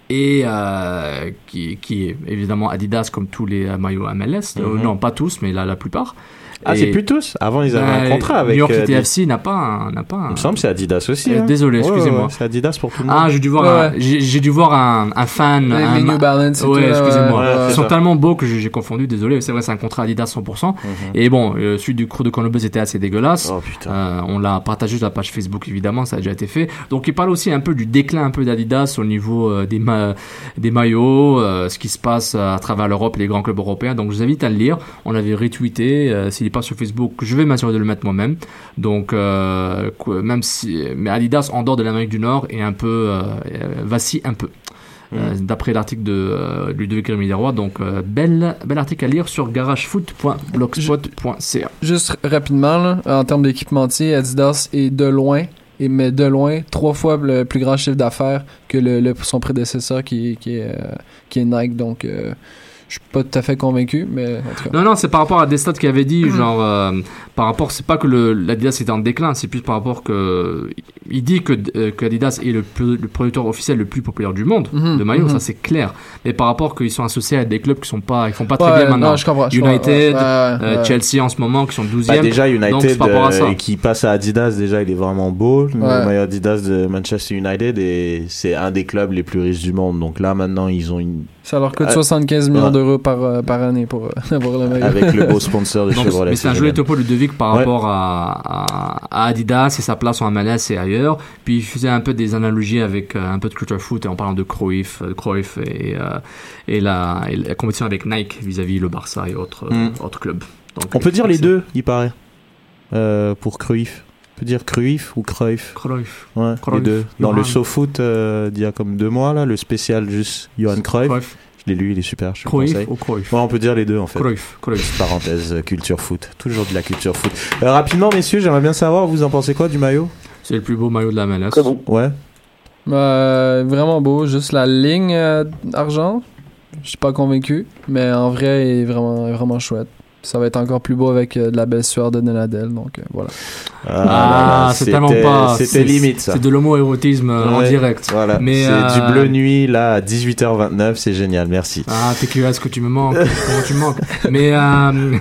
et euh, qui, qui est évidemment Adidas comme tous les euh, maillots MLS. Euh, Mhm. non, pas tous, mais la, la plupart. Ah, c'est plus tous Avant, ils avaient un Euh, contrat avec. New York euh, City FC n'a pas un, n'a pas un- Il me semble que c'est Adidas aussi. Euh, hein. désolé, ouais, excusez-moi. ouais, c'est Adidas pour tout le monde. Ah, j'ai dû voir, Ouais, un, j'ai, dû voir un, un fan. Les- un les New Balance et Ouais, excusez-moi. Ils c'est sont ça. tellement beaux que j'ai, confondu. Désolé, c'est vrai, c'est un contrat Adidas 100%. Mhm. Et bon, euh, celui du crew de Columbus était assez dégueulasse. Oh putain. Euh, on l'a partagé sur la page Facebook évidemment, ça a déjà été fait. Donc il parle aussi un peu du déclin un peu d'Adidas au niveau euh, des, ma- des maillots, euh, ce qui se passe à travers l'Europe et les grands clubs européens. Donc je vous invite à le lire. On l'avait retweeté. euh, S'il pas sur Facebook, je vais m'assurer de le mettre moi-même. Donc euh, même si, mais Adidas en dehors de l'Amérique du Nord est un peu euh, vacille un peu. Euh, D'après l'article de euh, Ludovic Rémy Desrois, donc bel, bel article à lire sur garagefoot.blogspot.ca. Juste rapidement, là, en termes d'équipementier, Adidas est de loin, et mais de loin, trois fois le plus grand chiffre d'affaires que le, le- son prédécesseur qui, qui, est, qui est Nike. Donc, suis pas tout à fait convaincu, mais en tout cas. Non, non, c'est par rapport à des stats qu'il avait dit, genre, euh, par rapport, c'est pas que le, l'Adidas était en déclin, c'est plus par rapport que, il dit que, euh, que Adidas est le, plus- le producteur officiel le plus populaire du monde Mhm, de maillots, mhm. ça c'est clair. Mais par rapport qu'ils sont associés à des clubs qui sont pas, ils font pas très Ouais, bien maintenant. non, je comprends, je comprends. United, Ouais, ouais, euh, ouais. Chelsea en ce moment, qui sont 12e. Bah, déjà Donc, c'est United par rapport à ça. euh, qui passe à Adidas déjà il est vraiment beau le maillot Adidas de Manchester United et c'est un des clubs les plus riches du monde donc là maintenant ils ont une Ça leur coûte Euh, 75 millions ouais. d'euros par, euh, par année pour euh, avoir le maillot. avec le beau sponsor de Donc, Chevrolet mais c'est un joli topo Ludovic par Ouais. rapport à, à, Adidas et sa place en MLS et ailleurs. Puis il faisait un peu des analogies avec euh, un peu de culture foot et en parlant de Cruyff, euh, Cruyff et, euh, et, la, et la compétition avec Nike vis-à-vis le Barça et autres, Mm. euh, autres clubs. Donc, on peut dire les deux il paraît euh, pour Cruyff on peut dire Cruyff ou Cruyff Cruyff. ouais, les deux dans Johan. le SoFoot euh, d'il y a comme deux mois là le spécial juste Johan Cruyff, Cruyff. Je l'ai lu, il est super. Je le Cruyff conseille. ou Cruyff? Ouais, on peut dire les deux en fait. Cruyff, Cruyff. Parenthèse, euh, culture foot. Toujours de la culture foot. Euh, rapidement, messieurs, j'aimerais bien savoir, vous en pensez quoi du maillot? C'est le plus beau maillot de la MLS. Ouais. Euh, vraiment beau, juste la ligne euh, argent. Je suis pas convaincu, mais en vrai, il est vraiment, vraiment chouette. Ça va être encore plus beau avec euh, de la belle sueur de Donadel, donc euh, voilà. Ah, c'est tellement pas. C'était c'est- limite ça. C'est de l'homo-érotisme euh, en direct. Voilà. Mais, c'est euh, du bleu nuit là à 18h29, c'est génial, merci. Ah, TQS que tu me manques? Comment tu me manques? Mais, euh,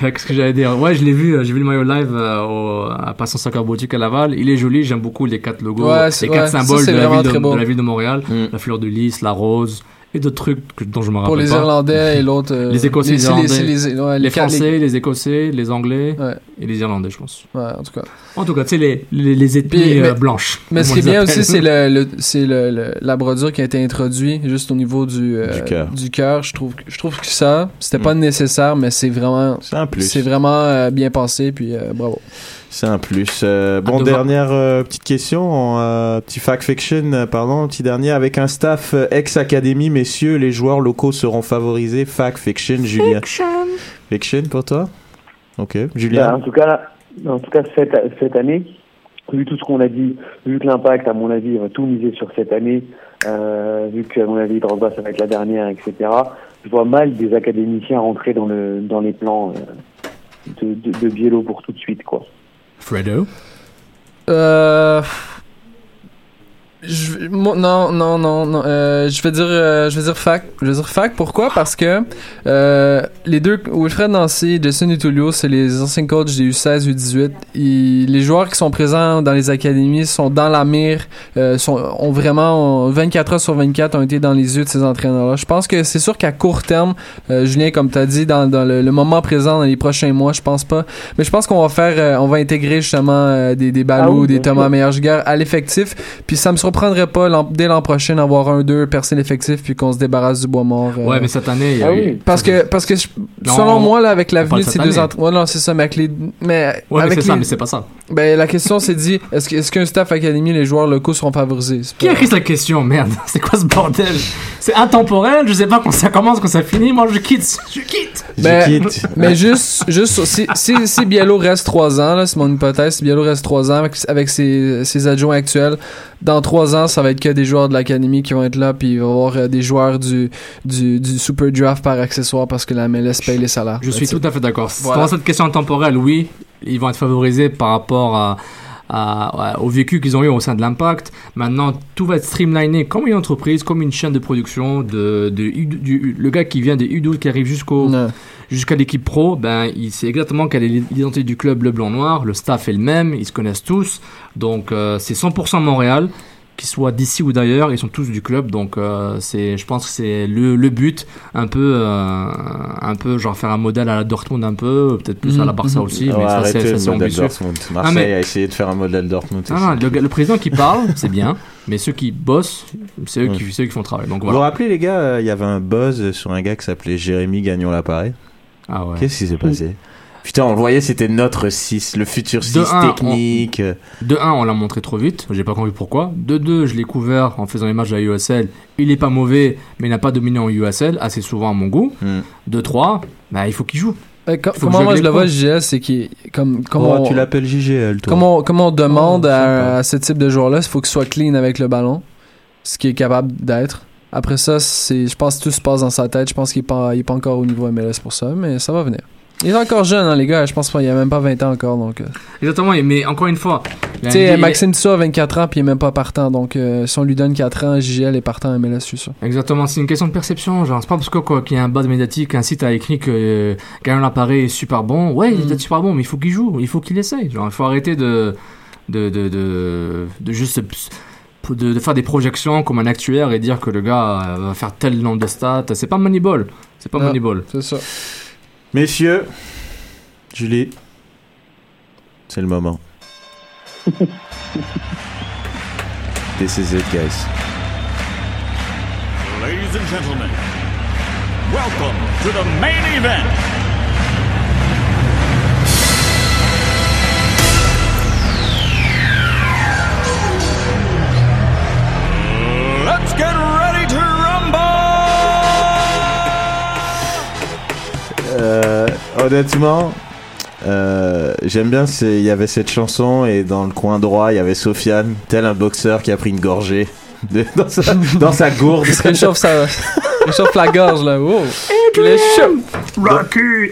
qu'est-ce que j'allais dire? Ouais, je l'ai vu, j'ai vu le maillot live euh, au, à Passion Soccer Boutique à Laval. Il est joli, j'aime beaucoup les quatre logos, Ouais, les quatre ouais, ça, symboles c'est de, la de, très beau. de la ville de Montréal. La fleur de lys, la rose et d'autres trucs que- dont je me rappelle Pour les pas. Irlandais et l'autre. euh, les Écossais, les, c'est Irlandais, c'est les, ouais, les quatre- Français, les... Écossais, les Anglais et les Irlandais, je pense. Ouais, en tout cas. En tout cas, tu sais, les, les, les ethnies Puis, mais- euh, blanches. Mais ce qui est bien aussi, c'est le, le- c'est le, le- la brodure qui a été introduit juste au niveau du euh, Du cœur. Je trouve, que- je trouve que ça, c'était pas nécessaire, mais c'est vraiment, C'est un plus. c'est vraiment euh, bien pensé, puis euh, bravo. C'est un plus. Euh, bon, devoir. dernière euh, petite question, euh, petit fact fiction, euh, pardon, petit dernier. Avec un staff euh, ex-académie, messieurs, les joueurs locaux seront favorisés. Fact fiction, Julien. Fiction pour toi? Ok, Bah, Julien. en tout cas, là, en tout cas cette, cette année, vu tout ce qu'on a dit, vu que l'impact, à mon avis, va tout miser sur cette année, euh, vu que, à mon avis, Drogba, ça va être la dernière, etc., je vois mal des académiciens rentrer dans, le, dans les plans euh, de, de, de Biello pour tout de suite, quoi. Fredo? Euh, je, moi, non, non, non, non. euh, je vais dire, euh, je vais dire fac. Je vais dire fac. Pourquoi? Parce que euh, les deux, Wilfred Nancy et Jason Utulio, c'est les anciens coachs des U16, U18. Ils- les joueurs qui sont présents dans les académies sont dans la mire, euh, sont, ont vraiment ont 24 heures sur 24 ont été dans les yeux de ces entraîneurs-là. Je pense que c'est sûr qu'à court terme, euh, Julien, comme tu as dit, dans, dans le, le moment présent, dans les prochains mois, je pense pas. Mais je pense qu'on va faire, euh, on va intégrer justement euh, des, des Balou, Ah oui, des Thomas sûr. Meyer à l'effectif. Puis ça me surprendrait pas dès l'an prochain d'avoir un, deux personnes l'effectif puis qu'on se débarrasse du bois mort. euh. Ouais, mais cette année, il y a Ah oui. Parce que, parce que je- Non, selon on- moi, là, avec parle de ces deux entraîneurs. Ouais, non, c'est ça, mais avec les. Mais, Ouais, mais c'est ça, mais c'est pas ça. Ben, la question c'est dit, est-ce que- est-ce qu'un staff académie, les joueurs locaux seront favorisés? C'est Qui a écrit cette question? Merde, c'est quoi ce bordel? C'est intemporel, je sais pas quand ça commence, quand ça finit, moi je quitte, je quitte Ben, mais juste, juste si, si, si Biello reste trois ans, là, c'est mon hypothèse, si Biello reste trois ans avec, avec ses, ses adjoints actuels, dans trois ans, ça va être que des joueurs de l'académie qui vont être là, puis il va y avoir euh, des joueurs du, du, du super draft par accessoire parce que la MLS paye les salaires. Je suis tout à fait d'accord. Voilà. Cette question temporelle, oui, ils vont être favorisés par rapport à, à- à- au vécu qu'ils ont eu au sein de l'impact. Maintenant, tout va être streamliné comme une entreprise, comme une chaîne de production. De, de U- du- le gars qui vient des U12 qui arrive jusqu'au jusqu'à l'équipe pro, ben, il sait exactement quelle est l'identité du club, le blanc-noir. Le staff est le même, ils se connaissent tous. Donc, euh, c'est 100% Montréal. Qu'ils soient d'ici ou d'ailleurs, ils sont tous du club, donc euh, c'est, je pense que c'est le, le but, un peu, euh, un peu genre faire un modèle à la Dortmund un peu, peut-être plus à la Barça aussi, Ouais, mais ça c'est, ambitieux. Dortmund. Ah, Marseille mais- a essayé de faire un modèle Dortmund. aussi. non, le, le président qui parle, c'est bien, mais ceux qui bossent, c'est eux, Ouais. qui, c'est eux qui font le travail. Donc Vous vous voilà. rappelez les gars, euh, il y avait un buzz sur un gars qui s'appelait Jérémy Gagnon l'appareil. Ah ouais. Qu'est-ce qui s'est passé? Putain, on le voyait, c'était notre 6, le futur 6 De un, technique. De 1, on l'a montré trop vite, j'ai pas compris pourquoi. De 2, je l'ai couvert en faisant les matchs de la USL. Il est pas mauvais, mais il n'a pas dominé en USL, assez souvent à mon goût. Hmm. De 3, bah, il faut qu'il joue. Euh, que comment je moi je le vois. JS, c'est qu'il comme comme Oh, on- tu l'appelles JGL, toi. Comment, comment on demande Oh, à, à ce type de joueur-là, il faut qu'il soit clean avec le ballon, ce qu'il est capable d'être. Après ça, c'est, je pense que tout se passe dans sa tête. Je pense qu'il est pas, il est pas encore au niveau MLS pour ça, mais ça va venir. Il est encore jeune, hein, les gars. Je pense qu'il a même pas 20 ans encore, donc. euh. Exactement, mais encore une fois. Tu sais, Maxime Tissot a 24 ans, puis il est même pas partant. Donc, euh, si on lui donne 4 ans, JGL est partant à MLS, je sûr. Exactement, c'est une question de perception. Genre, c'est pas parce que quoi, qu'il y a un buzz médiatique, un site a écrit que euh, Lappareil est super bon. Ouais, il est Mm. peut-être super bon, mais il faut qu'il joue, il faut qu'il essaye. Genre, il faut arrêter de de de de, de juste de, de faire des projections comme un actuaire et dire que le gars euh, va faire tel nombre de stats. C'est pas Moneyball. C'est pas Moneyball. C'est ça. Messieurs, Julie, c'est le moment. This is it, guys. Ladies and gentlemen, welcome to the main event. Let's get euh, honnêtement, euh, j'aime bien, il y avait cette chanson et dans le coin droit, il y avait Sofiane, tel un boxeur qui a pris une gorgée de- dans, sa, dans sa gourde. Il se réchauffe, sa... réchauffe la gorge, là. Wow.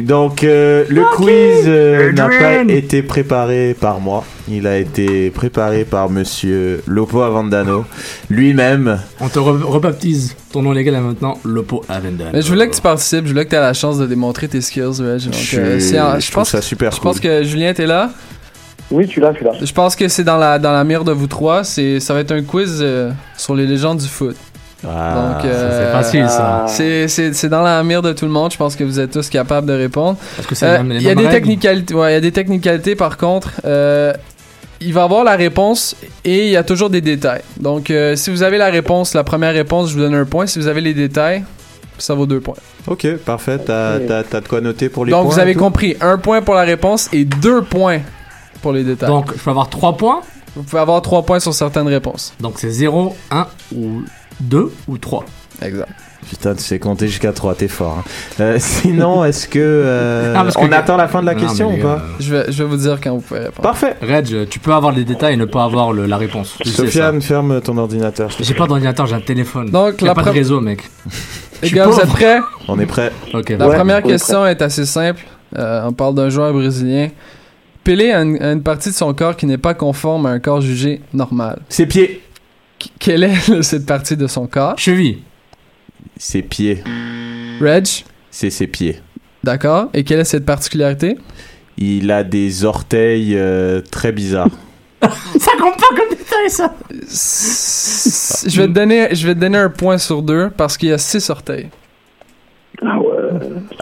Donc, euh, le quiz euh, n'a pas été préparé par moi. Il a été préparé par monsieur Lopo Avandano lui-même. On te re- rebaptise. Ton nom légal est maintenant Lopo Avendal. Mais je voulais que tu participes, je voulais que tu aies la chance de démontrer tes skills. Donc, Je euh, je ça super Je pense que Julien, t'es là? Oui, tu là, je suis là. Je pense que c'est dans la, dans la mire de vous trois. C'est, ça va être un quiz euh, sur les légendes du foot. Ah, Donc, euh, c'est facile, ça. C'est, c'est, c'est dans la mire de tout le monde. Je pense que vous êtes tous capables de répondre. Que c'est Euh, Il y a des technicalités. Ouais, il y a des technicalités par contre. Euh, il va avoir la réponse et il y a toujours des détails. Donc, euh, si vous avez la réponse, la première réponse, je vous donne un point. Si vous avez les détails, ça vaut deux points. Ok, parfait. T'as t'as- t'as de quoi noter pour les Donc, points vous avez compris. Un point pour la réponse et deux points pour les détails. Donc, je peux avoir 3 points. Vous pouvez avoir trois points sur certaines réponses. Donc, c'est 0, 1 ou 2 ou 3. Exact. Putain, tu sais compter jusqu'à 3, t'es fort. hein. Euh, sinon, est-ce que, euh, Ah, parce que- on attend la fin de la Non, question mais ou pas gars, Je vais, je vais vous dire quand vous pouvez répondre. Parfait. Reg, tu peux avoir les détails et ne pas avoir le- la réponse. Tu sais Sofiane, ferme ton ordinateur. te. J'ai pas d'ordinateur, j'ai un téléphone. Donc, la pas de pre- réseau, mec. Les suis gars, vous êtes prêts? On est prêt. Ok, La Ouais, première on est question est assez simple. Euh, on parle d'un joueur brésilien. Pelé a une, a une partie de son corps qui n'est pas conforme à un corps jugé normal. Ses pieds. Qu- quelle est cette partie de son corps? Cheville. Ses pieds. Reg, C'est ses pieds. d'accord. Et quelle est cette particularité? Il a des orteils euh, très bizarres. Ça compte pas comme détail, ça. S- Je vais te donner, je vais te donner un point sur deux parce qu'il y a six orteils. Ah ouais.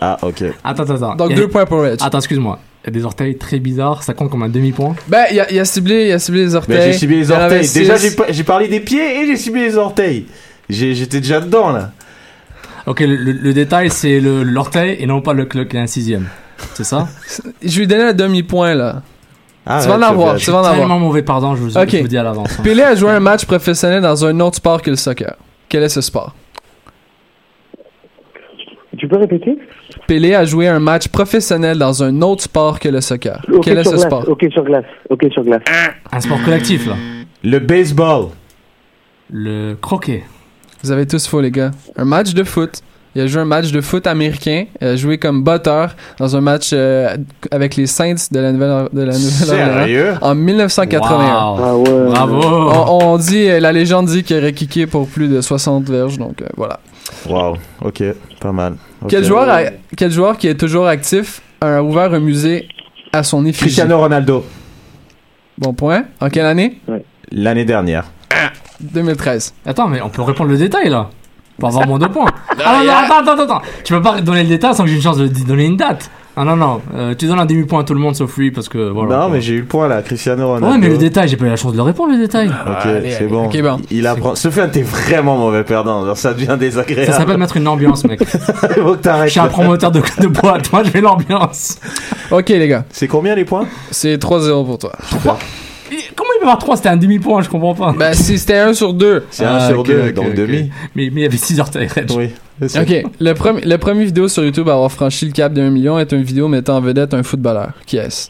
Ah, ok. Attends, attends, attends. Donc Il y a- deux points pour Reg. Attends, excuse-moi. Il y a des orteils très bizarres, ça compte comme un demi-point. Ben, il y y a ciblé, il a ciblé les orteils. Mais j'ai ciblé les y orteils. Déjà, j'ai parlé des pieds et j'ai ciblé les orteils. J'ai- J'étais déjà dedans, là. Ok, le, le- le détail, c'est le- l'orteil et non pas le, le, un sixième. C'est ça? Je lui ai donné un demi-point là. Ah, tu vas en ouais, avoir, je- tu vas en avoir. Tellement mauvais, pardon, je vous, Ok. je vous dis à l'avance. hein. Pelé a joué un match professionnel dans un autre sport que le soccer. Quel est ce sport? Tu peux répéter? Pelé a joué un match professionnel dans un autre sport que le soccer. Quel est ce glace. sport? Ok, sur glace. Ok, sur glace. Un sport collectif, là. Le baseball. Le croquet. Vous avez tous faux, les gars. Un match de foot. Il a joué un match de foot américain. Il a joué comme batteur dans un match euh, avec les Saints de la Nouvelle de la Sérieux? Nouvelle-Orléans en 1981. Wow. Ah ouais. Bravo. On, on dit, euh, la légende dit qu'il aurait kické pour plus de 60 verges, donc euh, voilà. Wow. Ok, pas mal. Quel, joueur a- quel joueur qui est toujours actif a ouvert un musée à son effigie? Cristiano Ronaldo. Bon point. En quelle année? L'année dernière. 2013. Attends, mais on peut répondre le détail, là. Pour avoir moins de points. Ah non, non, attends, attends, attends. Tu peux pas donner le détail sans que j'ai une chance de de donner une date. Ah non, non. Euh, tu donnes un demi-point à tout le monde sauf lui parce que voilà. non, mais j'ai eu le point là, Cristiano Ronaldo. Ouais, mais le détail, j'ai pas eu la chance de le répondre, le détail. Ok, allez, c'est allez. bon. Ok, bon. Il apprend. Sofiane, t'es vraiment mauvais perdant. Genre, ça devient désagréable. Ça s'appelle mettre une ambiance, mec. Faut que Je t'arrêtes. suis un promoteur de, de boîte. Moi, je fais l'ambiance. Ok, les gars. C'est combien les points? C'est 3-0 pour toi. Et Comment il peut avoir 3 C'était un demi-point, je comprends pas. Ben, si c'était 1 sur 2. C'est un Ah, sur ok, deux, ok, donc ok. demi. Mais, mais il y avait 6 orteils, Reg. Oui. Ok, le, premier le premier vidéo sur YouTube à avoir franchi le cap d'un million est une vidéo mettant en vedette un footballeur. Qui est-ce?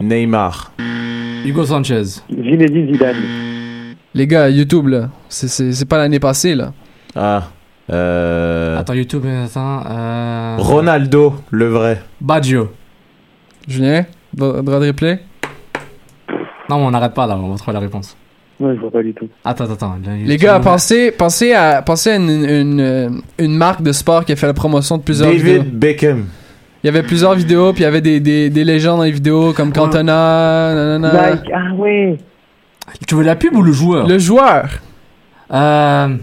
Neymar. Hugo Sanchez. Zinedine Zidane. Les gars, YouTube, là. C'est- pas l'année passée, là. Ah. Euh... Attends, YouTube, attends. Euh... Ronaldo, le vrai. Baggio. Julien, droit de replay? Non, on n'arrête pas là, on va trouver la réponse. Ouais, je vois pas du tout. Attends, attends, attends. Les gars, pensez, pensez, à, pensez à une, une, une marque de sport qui a fait la promotion de plusieurs vidéos. David Beckham. Il y avait plusieurs vidéos, puis il y avait des, des, des légendes dans les vidéos, comme Cantona, nanana. Nike. Ah ouais. Tu veux la pub ou le joueur? Le joueur. Euh...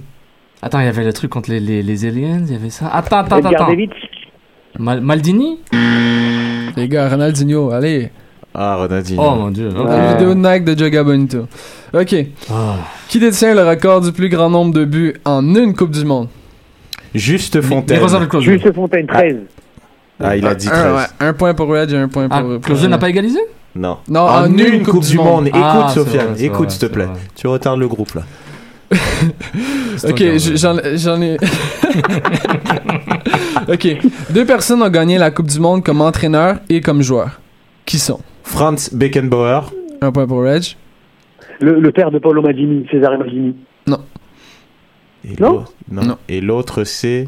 Attends, il y avait le truc contre les, les, les aliens, il y avait ça. Attends, attends, Edgar attends. Mal- Maldini? Les gars, Ronaldinho, allez. Ah, Ronaldinho. Oh mon dieu. ok. La vidéo de Nike de Joga Bonito. Ok. Ah. Qui détient le record du plus grand nombre de buts en une Coupe du Monde? Juste Fontaine. Juste Fontaine, 13. Ah, il a dit 13. un, ouais, un point pour Reg et un point pour. Ah, Klose n'a pas égalisé? Non. Non, en, en une, Coupe, du Monde. Écoute, Ah, c'est Sofiane, écoute, s'il te plaît. vrai. Tu retardes le groupe là. Ok, j'en ai. ok. Deux personnes ont gagné la Coupe du Monde comme entraîneur et comme joueur. Qui sont? Franz Beckenbauer. Un point pour Reg. Le, le père de Paolo Maldini, Cesare Maldini. Non. Et Non l'autre- non. Et l'autre, c'est.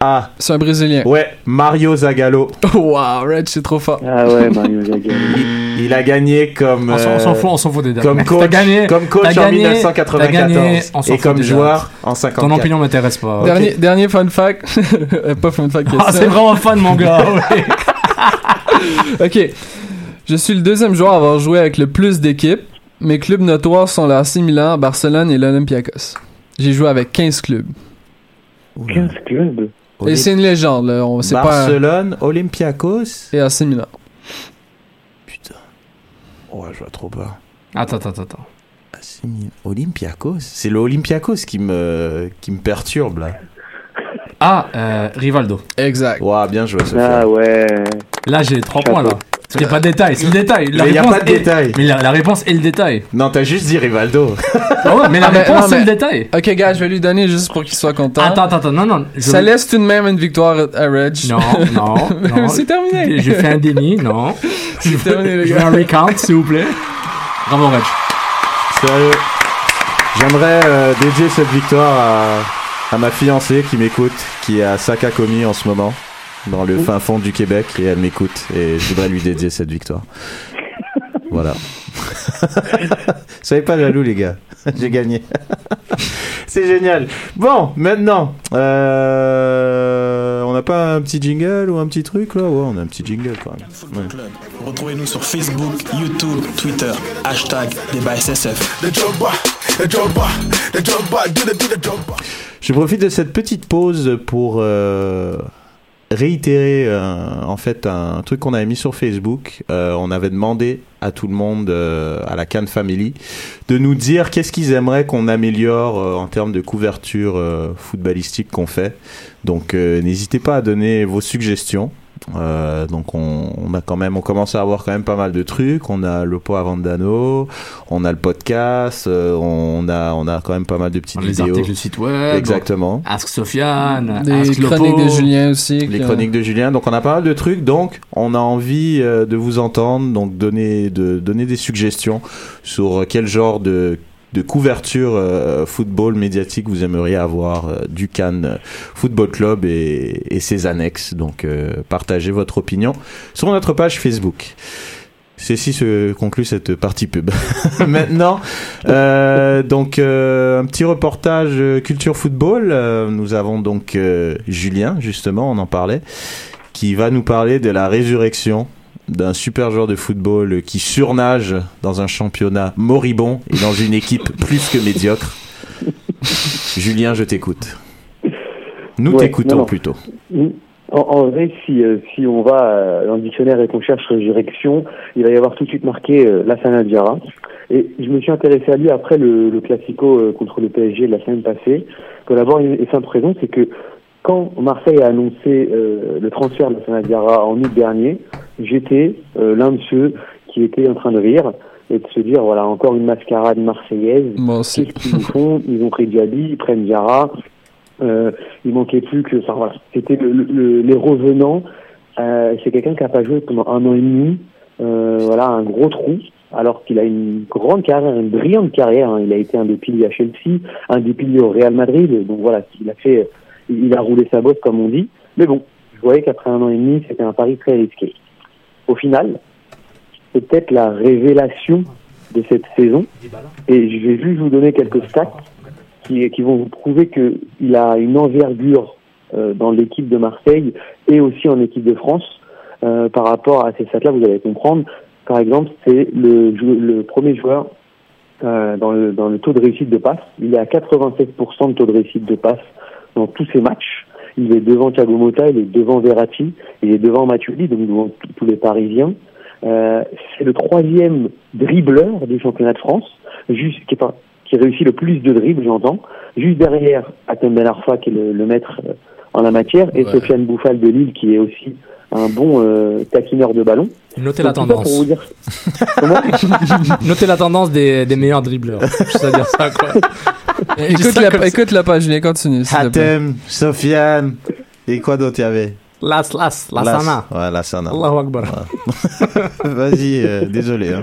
Ah C'est un Brésilien. Ouais, Mario Zagallo. Wow, Reg, c'est trop fort. Ah ouais, Mario Zagallo. Il, il a gagné comme. On s'en- on s'en euh, fout, on s'en fout des dates. Comme coach, gagné, comme coach t'as en gagné, 1994. t'as gagné, et comme joueur dates. en 54. Ton opinion m'intéresse pas. Dernier, dernier fun fact. Euh, pas fun fact. Ah, c'est vraiment fun, mon gars. ok. Je suis le deuxième joueur à avoir joué avec le plus d'équipes. Mes clubs notoires sont l'AC Milan, Barcelone et l'Olympiakos. J'ai joué avec 15 clubs. 15 clubs? Et c'est une légende, là. On sait pas. Barcelone, Olympiakos? Et AC Milan. Ouais, je vois trop pas. Attends, attends, attends. Olympiakos? C'est le Olympiakos qui me, qui me perturbe là. Ah, euh, Rivaldo. Exact. Ouah, bien joué, Sophie. Ah ouais. Là, j'ai 3 points, là. N'y a pas de détail, c'est le détail. La Mais y a pas de est- détail. Mais la, la réponse est le détail. Non, t'as juste dit Rivaldo. Ah ouais, mais la Ah, mais- réponse, non, c'est mais- le détail. Ok, gars, je vais lui donner juste pour qu'il soit content. Attends, attends, attends, non, non. je- Ça laisse tout de même une victoire à Reg. Non, non, non. c'est terminé. J'ai fait un déni, non. C'est terminé, les gars. un recount, s'il vous plaît. Bravo, Reg. Sérieux. J'aimerais euh, dédier cette victoire à, à ma fiancée qui m'écoute, qui est à Sakakomi en ce moment, dans le fin fond du Québec, et elle m'écoute, et je voudrais lui dédier cette victoire. Voilà. Soyez pas jaloux, les gars. J'ai gagné. C'est génial. Bon, maintenant, euh, on n'a pas un petit jingle ou un petit truc là? Ouais, on a un petit jingle quand même. Ouais. Retrouvez-nous sur Facebook, YouTube, Twitter, hashtag débat SSF. Je profite de cette petite pause pour euh, réitérer euh, en fait un truc qu'on avait mis sur Facebook. Euh, on avait demandé à tout le monde, euh, à la Cannes Family, de nous dire qu'est-ce qu'ils aimeraient qu'on améliore en termes de couverture footballistique qu'on fait. Donc n'hésitez pas à donner vos suggestions. Euh, donc on, on a quand même, on commence à avoir quand même pas mal de trucs. On a le pot Avandano, on a le podcast, euh, on a, on a quand même pas mal de petites Les vidéos. articles du site web. Exactement. Ask Sofiane. Ask Lopo. chroniques de Julien aussi. Les chroniques de Julien. Donc on a pas mal de trucs. Donc on a envie euh, de vous entendre. Donc donner, de, donner des suggestions sur quel genre de de couverture euh, football médiatique vous aimeriez avoir euh, du Cannes Football Club et, ses annexes. Donc euh, partagez votre opinion sur notre page Facebook. Ceci se conclut cette partie pub. Maintenant, euh, donc euh, un petit reportage euh, culture football. Euh, nous avons donc euh, Julien, justement, on en parlait, qui va nous parler de la résurrection d'un super joueur de football qui surnage dans un championnat moribond et dans une équipe plus que médiocre. Julien, je t'écoute. Nous Ouais, t'écoutons plutôt. En, en vrai, si, euh, si on va dans le dictionnaire et qu'on cherche résurrection, il va y avoir tout de suite marqué euh, Lassana Diarra. Et je me suis intéressé à lui après le, le Classico euh, contre le PSG de la semaine passée. Pour d'abord une simple raison, c'est que quand Marseille a annoncé euh, le transfert de Lassana Diarra en août dernier, j'étais euh, l'un de ceux qui était en train de rire et de se dire voilà encore une mascarade marseillaise. Qu'est-ce qu'ils font? Ils ont pris Diaby, ils prennent Diarra. Euh, il manquait plus que, enfin voilà, c'était le, le- les revenants. Euh, c'est quelqu'un qui a pas joué pendant un an et demi. Euh, voilà, un gros trou. Alors qu'il a une grande carrière, une brillante carrière. hein. Il a été un des piliers à Chelsea, un des piliers au Real Madrid. Donc voilà, il a fait, il a roulé sa bosse comme on dit. Mais bon, je voyais qu'après un an et demi, c'était un pari très risqué. Au final, c'est peut-être la révélation de cette saison. Et je vais juste vous donner quelques stats qui, vont vous prouver qu'il a une envergure euh, dans l'équipe de Marseille et aussi en équipe de France. Euh, par rapport à ces stats-là, vous allez comprendre. Par exemple, c'est le, premier joueur euh, dans, le, taux de réussite de passe. Il est à 87% de taux de réussite de passe dans tous ses matchs. Il est devant Thiago Motta, il est devant Verratti, il est devant Matuidi, donc devant tous les Parisiens. Euh, c'est le troisième dribbleur du championnat de France, juste, qui, est pas- qui réussit le plus de dribbles, j'entends. Juste derrière Atem Ben Arfa, qui est le, le maître euh, en la matière, et Ouais. Sofiane Bouffal de Lille, qui est aussi un bon euh, taquineur de ballon. Notez la Donc, tendance. pour vous dire- Comment Notez la tendance des, des meilleurs dribbleurs. À dire ça, quoi. Écoute la, écoute la page, Julien, continue. Hatem, Sofiane, Et quoi d'autre il y avait Las, las, Las- lasana. Ouais, Lassana. Allahu Akbar. Ouais. Vas-y, euh, désolé. hein.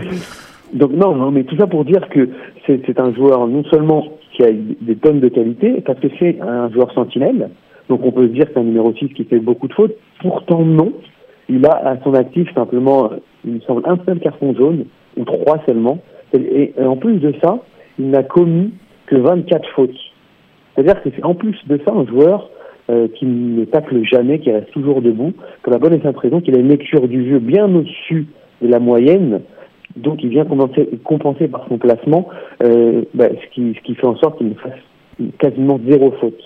Donc non, non, mais tout ça pour dire que c'est c'est un joueur non seulement qui a des tonnes de qualité, parce que c'est un joueur sentinelle, donc on peut se dire que c'est un numéro 6 qui fait beaucoup de fautes, pourtant non, il a à son actif simplement, euh, il me semble, un seul carton jaune, ou trois seulement, et, en plus de ça, il n'a commis que 24 fautes. C'est-à-dire que c'est en plus de ça un joueur euh, qui ne tacle jamais, qui reste toujours debout, pour la bonne et simple qu'il a une lecture du jeu bien au-dessus de la moyenne, donc il vient compenser, compenser par son placement, euh, bah, ce, qui, ce qui fait en sorte qu'il ne fasse quasiment zéro faute.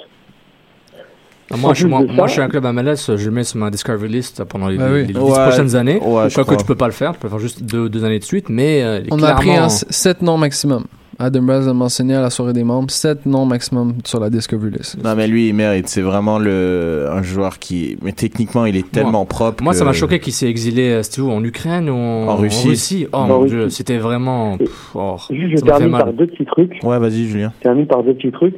Ah, Moi, je, moi, moi, je suis un club MLS, je le mets sur ma Discovery List pendant les, Bah oui. les dix Ouais, prochaines années. ouais, je Quoique crois. tu peux pas le faire, tu peux faire juste deux, deux années de suite, mais euh, On a pris un 7 noms maximum. Adam Braz a mentionné à la soirée des membres 7 noms maximum sur la Discovery List. Non, mais lui, il mérite. C'est vraiment le, un joueur qui. Mais techniquement, il est tellement Moi- propre. Moi, ça m'a choqué qu'il s'est exilé, euh, c'était où En Ukraine ou en, En Russie. Oh En mon Russie. dieu, c'était vraiment. pff, oh, Juste, je m'a termine par deux petits trucs. Ouais, vas-y, Julien. Je termine par deux petits trucs.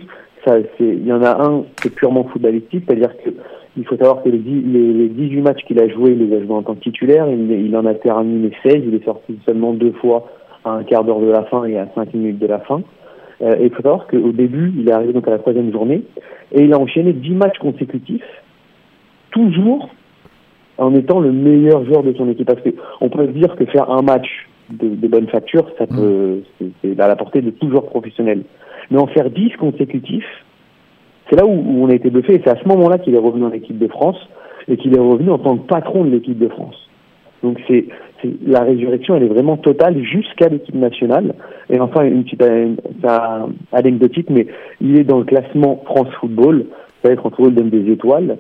Ça, il y en a un, c'est purement footballistique, c'est-à-dire que il faut savoir que les, dix- les, les 18 matchs qu'il a joués, il les a joués en tant que titulaire. Il, il en a terminé 16. Il est sorti seulement deux fois à un quart d'heure de la fin et à 5 minutes de la fin. Euh, et il faut savoir qu'au début, il est arrivé donc à la troisième journée et il a enchaîné 10 matchs consécutifs, toujours en étant le meilleur joueur de son équipe. Parce que on peut se dire que faire un match de, de bonne facture, ça peut, c'est, c'est à la portée de tout joueur professionnel. Mais en faire 10 consécutifs, c'est là où, on a été bluffé. Et c'est à ce moment-là qu'il est revenu en équipe de France et qu'il est revenu en tant que patron de l'équipe de France. Donc c'est, la résurrection, elle est vraiment totale jusqu'à l'équipe nationale. Et enfin une petite anecdotique, mais il est dans le classement France Football. Vous savez, France Football donne des étoiles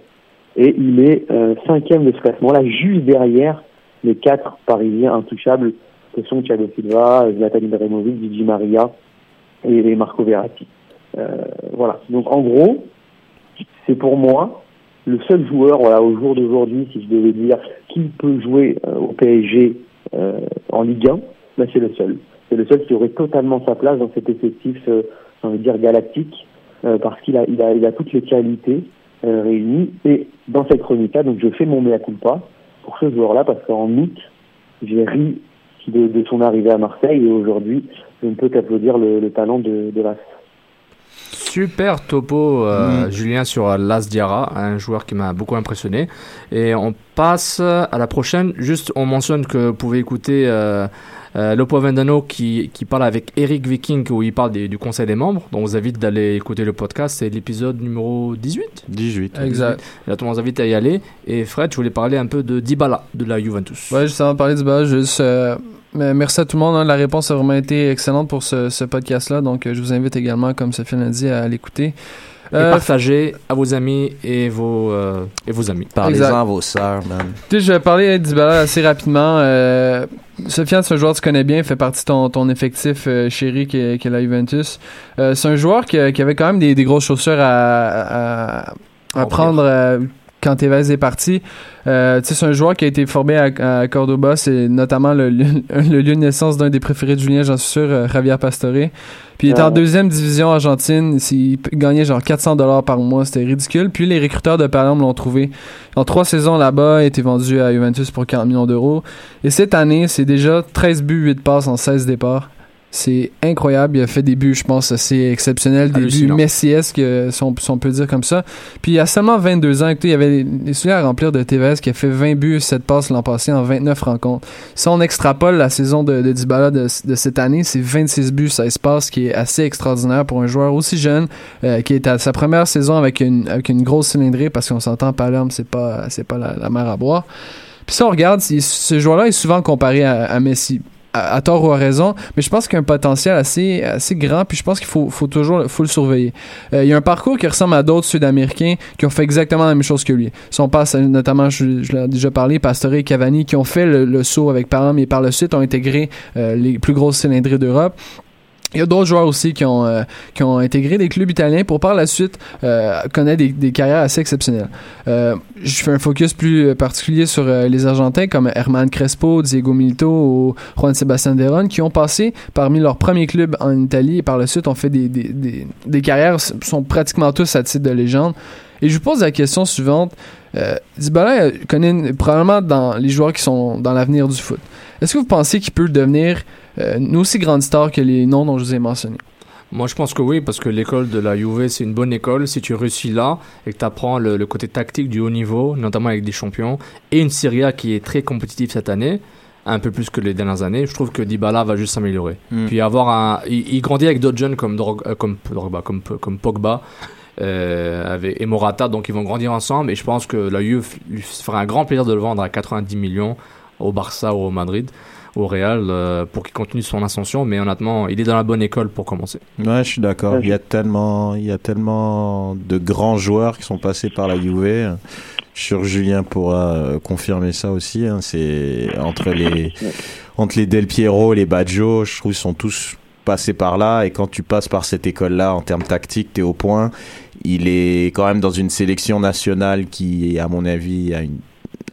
et il est euh, cinquième de ce classement-là, juste derrière les quatre Parisiens intouchables que sont Thiago Silva, Zlatan Ibrahimovic, Gigi Maria et, Marco Verratti. Euh, voilà. Donc en gros, c'est pour moi le seul joueur, voilà, au jour d'aujourd'hui, si je devais dire qui peut jouer euh, au PSG euh, en Ligue 1, ben c'est le seul. C'est le seul qui aurait totalement sa place dans cet effectif, j'ai dire galactique, parce qu'il a, il a, il a toutes les qualités réunies. Et dans cette chronique-là, donc je fais mon mea culpa pour ce joueur-là, parce qu'en août, j'ai ri de, de son arrivée à Marseille, et aujourd'hui, je ne peux qu'applaudir le, le talent de, de la Super topo, euh, Mm. Julien, sur Las Diarra, un joueur qui m'a beaucoup impressionné. Et on passe à la prochaine. Juste, on mentionne que vous pouvez écouter euh, euh, Lopo Vendano qui, qui parle avec Eric Viking, où il parle des- du conseil des membres. Donc, on vous invite d'aller écouter le podcast. C'est l'épisode numéro 18 18. Exact. Là, tout le monde vous invite à y aller. Et Fred, je voulais parler un peu de Dybala, de la Juventus. Ouais, juste avant de parler du bas, juste euh, mais merci à tout le monde. hein. La réponse a vraiment été excellente pour ce, ce podcast-là. Donc, euh, je vous invite également, comme Sophie l'a dit, à l'écouter. Et Euh, partagez à vos amis et vos, euh, et vos amis. Parlez-en à vos sœurs, man. Tu sais, je vais parler d'Ibala assez rapidement. Euh, Sofiane, c'est un joueur que tu connais bien, il fait partie de ton, ton effectif euh, chéri qui est, est la Juventus. Euh, c'est un joueur qui, qui avait quand même des, des grosses chaussures à, à, à prendre euh, quand Tevez est parti. Euh, c'est un joueur qui a été formé à, à Cordoba, c'est notamment le, le, lieu de naissance d'un des préférés de Julien, j'en suis sûr, euh, Javier Pastore. Puis il était en deuxième division argentine, il gagnait genre 400 dollars par mois, c'était ridicule. Puis les recruteurs de Palerme l'ont trouvé. En trois saisons là-bas, il a été vendu à Juventus pour 40 millions d'euros. Et cette année, c'est déjà 13 buts, 8 passes en 16 départs. C'est incroyable. Il a fait des buts, je pense, assez exceptionnels, des buts messiesques, euh, si on, si on peut dire comme ça. Puis il a seulement 22 ans. Écoutez, il y avait les souliers à remplir de Tevez qui a fait 20 buts, 7 passes l'an passé en 29 rencontres. Si on extrapole la saison de, de Dybala de, de cette année, c'est 26 buts, 16 passes, qui est assez extraordinaire pour un joueur aussi jeune, euh, qui est à sa première saison avec une, avec une grosse cylindrée, parce qu'on s'entend, Palerme, c'est pas, c'est pas la, la mer à boire. Puis si on regarde, ce joueur-là est souvent comparé à, à Messi. À, tort ou à raison, mais je pense qu'il y a un potentiel assez, assez grand, puis je pense qu'il faut, faut toujours faut le surveiller. Euh, il y a un parcours qui ressemble à d'autres Sud-Américains qui ont fait exactement la même chose que lui. Si on passe notamment, je, l'ai déjà parlé, Pastore et Cavani, qui ont fait le, saut avec Parham et par le suite ont intégré euh, les plus grosses cylindrées d'Europe. Il y a d'autres joueurs aussi qui ont, euh, qui ont intégré des clubs italiens pour par la suite euh, connaître des, des carrières assez exceptionnelles. Euh, je fais un focus plus particulier sur les Argentins comme Herman Crespo, Diego Milito ou Juan Sebastian Deron qui ont passé parmi leurs premiers clubs en Italie et par la suite ont fait des, des, des, carrières, sont pratiquement tous à titre de légende. Et je vous pose la question suivante. Euh, Dybala connaît probablement dans les joueurs qui sont dans l'avenir du foot. Est-ce que vous pensez qu'il peut devenir euh, une aussi grande star que les noms dont je vous ai mentionnés? Moi, je pense que oui, parce que l'école de la Juve, c'est une bonne école. Si tu réussis là et que tu apprends le, le côté tactique du haut niveau, notamment avec des champions, et une Serie A qui est très compétitive cette année, un peu plus que les dernières années, je trouve que Dybala va juste s'améliorer. Mm. Puis avoir un, il, il grandit avec d'autres jeunes comme Drog- euh, comme Drogba, comme comme Pogba. euh, avec, et Morata, donc ils vont grandir ensemble et je pense que la Juve lui fera un grand plaisir de le vendre à 90 millions au Barça ou au Madrid, au Real, euh, pour qu'il continue son ascension. Mais honnêtement, il est dans la bonne école pour commencer. Ouais, je suis d'accord. Il y a tellement, il y a tellement de grands joueurs qui sont passés par la Juve. Je suis sûr que Julien pourra euh, confirmer ça aussi. hein. C'est entre les, entre les Del Piero, les Baggio, je trouve qu'ils sont tous passés par là. Et quand tu passes par cette école-là, en termes tactiques, t'es au point. Il est quand même dans une sélection nationale qui, à mon avis, a une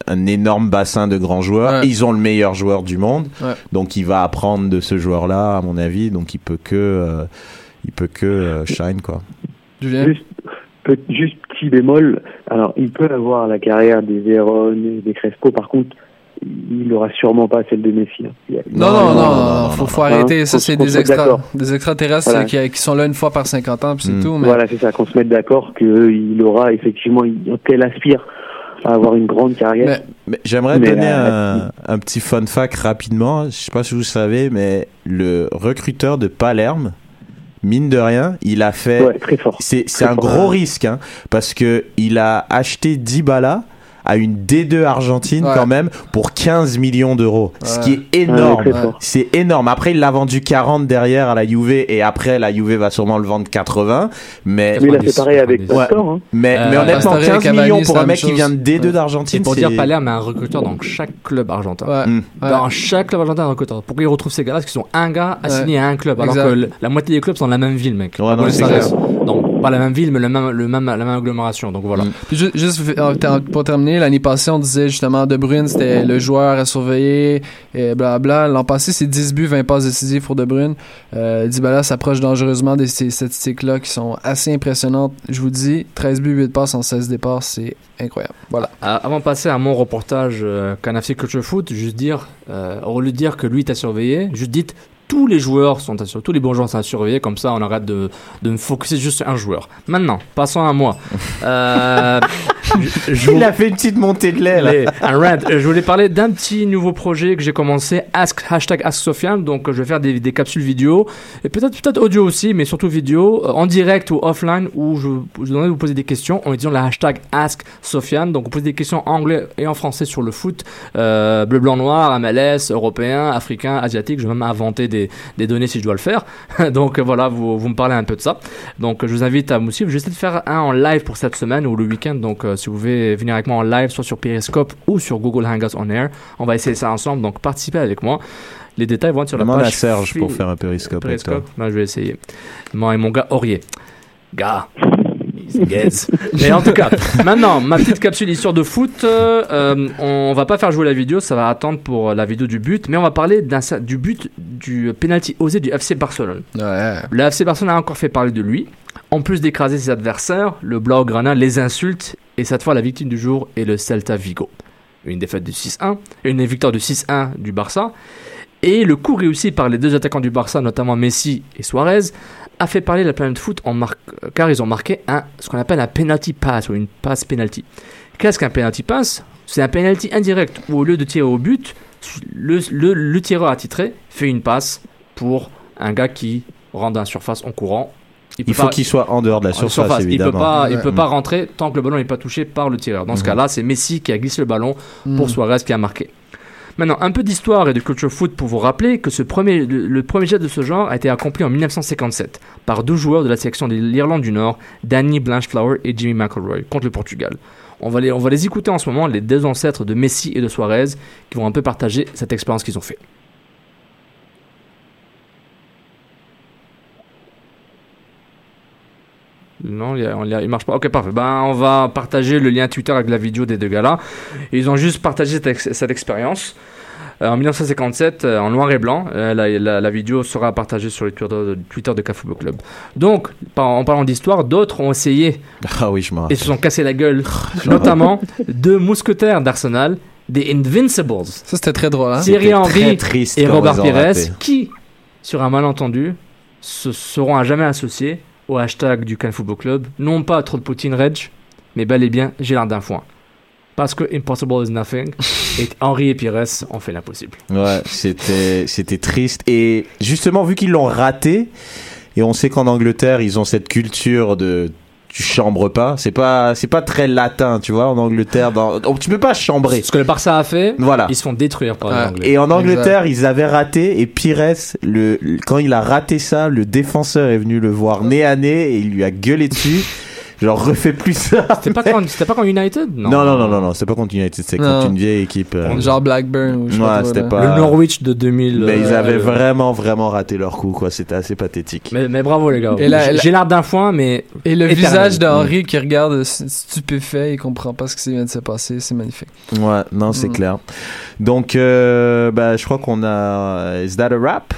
un énorme bassin de grands joueurs. Ils ont le meilleur joueur du monde, Ouais. donc il va apprendre de ce joueur-là, à mon avis. Donc il peut que, euh, il peut que euh, shine quoi. Juste, pe- juste petit bémol. Alors, il peut avoir la carrière des Véron et des Crespo. Par contre, il n'aura sûrement pas celle de Messi. hein. Non, non, non, non, faut, faut arrêter. Hein, Ça, c'est des, extra, des extraterrestres Voilà. qui, qui sont là une fois par 50 ans, puis c'est tout. Mais... Voilà, c'est ça, qu'on se mette d'accord qu'il aura effectivement, qu'elle aspire à avoir une grande carrière. Mais j'aimerais donner euh, un, un petit fun fact rapidement. Je sais pas si vous savez, mais le recruteur de Palerme, mine de rien, il a fait. C'est c'est un gros risque, hein, parce que il a acheté Dybala à une D2 Argentine Ouais. quand même pour 15 millions d'euros, ce Ouais. qui est Ouais, énorme. C'est énorme. Après, il l'a vendu 40 derrière à la Juve et après la Juve va sûrement le vendre 80. Mais, il a fait pareil avec Pastore, hein. Mais, Euh, mais honnêtement, Pastore et 15 Cavani, millions c'est pour un mec qui vient de D2 Ouais. d'Argentine, pour c'est- dire, Palerme a un recruteur dans chaque club argentin. Ouais. Mm. Dans chaque club argentin, un recruteur. Pourquoi ils retrouvent ces gars-là? Parce qu'ils sont un gars assigné Ouais. à un club, alors Exact. que la moitié des clubs sont dans la même ville, mec. non, Pas la même ville, mais le même, le même, la même agglomération. Donc voilà. Puis ju- juste euh, ter- pour terminer, l'année passée, on disait justement De Bruyne, c'était le joueur à surveiller, et blabla. L'an passé, c'est 10 buts, 20 passes décisives pour De Bruyne. Euh, Dybala s'approche dangereusement de ces statistiques-là qui sont assez impressionnantes. Je vous dis, 13 buts, 8 passes en 16 départs, c'est incroyable. Voilà. Euh, avant de passer à mon reportage euh, Canafé Culture Foot, juste dire, euh, au lieu de dire que lui t'a surveillé, juste dites tous les joueurs sont à tous les bons joueurs sont à surveiller, comme ça on arrête de, de me focuser juste sur un joueur. Maintenant, passons à moi. Euh, je- je vous- Il a fait une petite montée de lait là. Allez, un rant. Euh, Je voulais parler d'un petit nouveau projet que j'ai commencé, Ask, hashtag Ask Sofiane. Donc, euh, je vais faire des, des capsules vidéo et peut-être peut-être audio aussi, mais surtout vidéo, en direct ou offline, où je, je vais vous poser des questions en utilisant le hashtag Ask Sofiane. Donc, vous posez des questions en anglais et en français sur le foot, euh, bleu, blanc, noir, MLS, européen, africain, asiatique. Je vais même inventer des, des données si je dois le faire. Donc, euh, voilà, vous, vous me parlez un peu de ça. Donc, euh, je vous invite à me suivre. Je vais essayer de faire un en live pour cette semaine ou le week-end. Donc, euh, si vous voulez venir avec moi en live, soit sur Periscope ou sur Google Hangouts on Air, on va essayer ça ensemble. Donc, participez avec moi. Les détails vont être sur la Demande page. à Serge pour faire un périscope avec toi. Je vais essayer. Moi et mon gars Aurier. Gars. Yes. Mais en tout cas, maintenant, ma petite capsule histoire de foot. euh, euh, on va pas faire jouer la vidéo, ça va attendre pour la vidéo du but, mais on va parler du but du penalty osé du FC Barcelone. Le FC Barcelone a encore fait parler de lui. En plus d'écraser ses adversaires, le Blaugrana les insulte et cette fois la victime du jour est le Celta Vigo. Une défaite de 6-1, une victoire de 6-1 du Barça. Et le coup réussi par les deux attaquants du Barça, notamment Messi et Suarez, a fait parler la planète foot en mar- car ils ont marqué un, ce qu'on appelle un penalty pass ou une passe penalty. Qu'est-ce qu'un penalty pass? C'est un penalty indirect où au lieu de tirer au but, le, le, le tireur attitré fait une passe pour un gars qui rentre dans la surface en courant. Il faut pas- qu'il soit en dehors de la surface, Il peut pas, il peut pas rentrer tant que le ballon n'est pas touché par le tireur. Dans ce Mhm. cas-là, c'est Messi qui a glissé le ballon pour Mhm. Suarez qui a marqué. Maintenant, un peu d'histoire et de culture foot pour vous rappeler que ce premier, le, premier jet de ce genre a été accompli en 1957 par deux joueurs de la sélection de l'Irlande du Nord, Danny Blanchflower et Jimmy McElroy, contre le Portugal. On va, les, on va les écouter en ce moment, les deux ancêtres de Messi et de Suarez, qui vont un peu partager cette expérience qu'ils ont fait. Non, il, y a- il y a- il marche pas. Ok, parfait. Ben, on va partager le lien Twitter avec la vidéo des deux gars-là. Ils ont juste partagé cette, ex- cette expérience. Euh, en 1957, euh, en noir et blanc, euh, la, la- la vidéo sera partagée sur le Twitter de, Twitter de Club. Donc, par- en parlant d'histoire, d'autres ont essayé Ah oui, je m'en et se sont cassés la gueule, notamment deux mousquetaires d'Arsenal, des Invincibles. Ça, c'était très drôle, hein? Thierry C'était Henry très triste et Robert Pires, qui, sur un malentendu, se seront à jamais associés au hashtag du Can Football Club, non pas trop de Poutine Reg, mais bel et bien Gérard d'un foin. Parce que Impossible is nothing, et Henry et Pires ont fait l'impossible. Ouais, c'était c'était triste et justement vu qu'ils l'ont raté et on sait qu'en Angleterre ils ont cette culture de tu chambres pas, c'est pas c'est pas très latin, tu vois, en Angleterre dans donc, tu peux pas chambrer. Ce que le Barça a fait, Voilà. ils se font détruire par les Anglais. Et en Angleterre, ils avaient raté et Pires, le, le- quand il a raté ça, le défenseur est venu le voir nez à nez et il lui a gueulé dessus. Genre refais plus ça. C'était pas, c'était quand United? Non non non non non, c'est pas contre United, c'est Non. contre une vieille équipe. euh, Genre Blackburn ou je Ouais, c'était pas Le Norwich de 2000. Mais ils euh, avaient euh, vraiment vraiment raté leur coup quoi, c'était assez pathétique. Mais, mais bravo les gars. J'ai l'air d'un foin, mais. Et le éternel. visage d'Henri qui regarde stu- stupéfait, il comprend pas ce qui vient de se passer, c'est magnifique. Ouais, non, c'est Mm. clair. Donc, euh, bah, je crois qu'on a. Is that a wrap?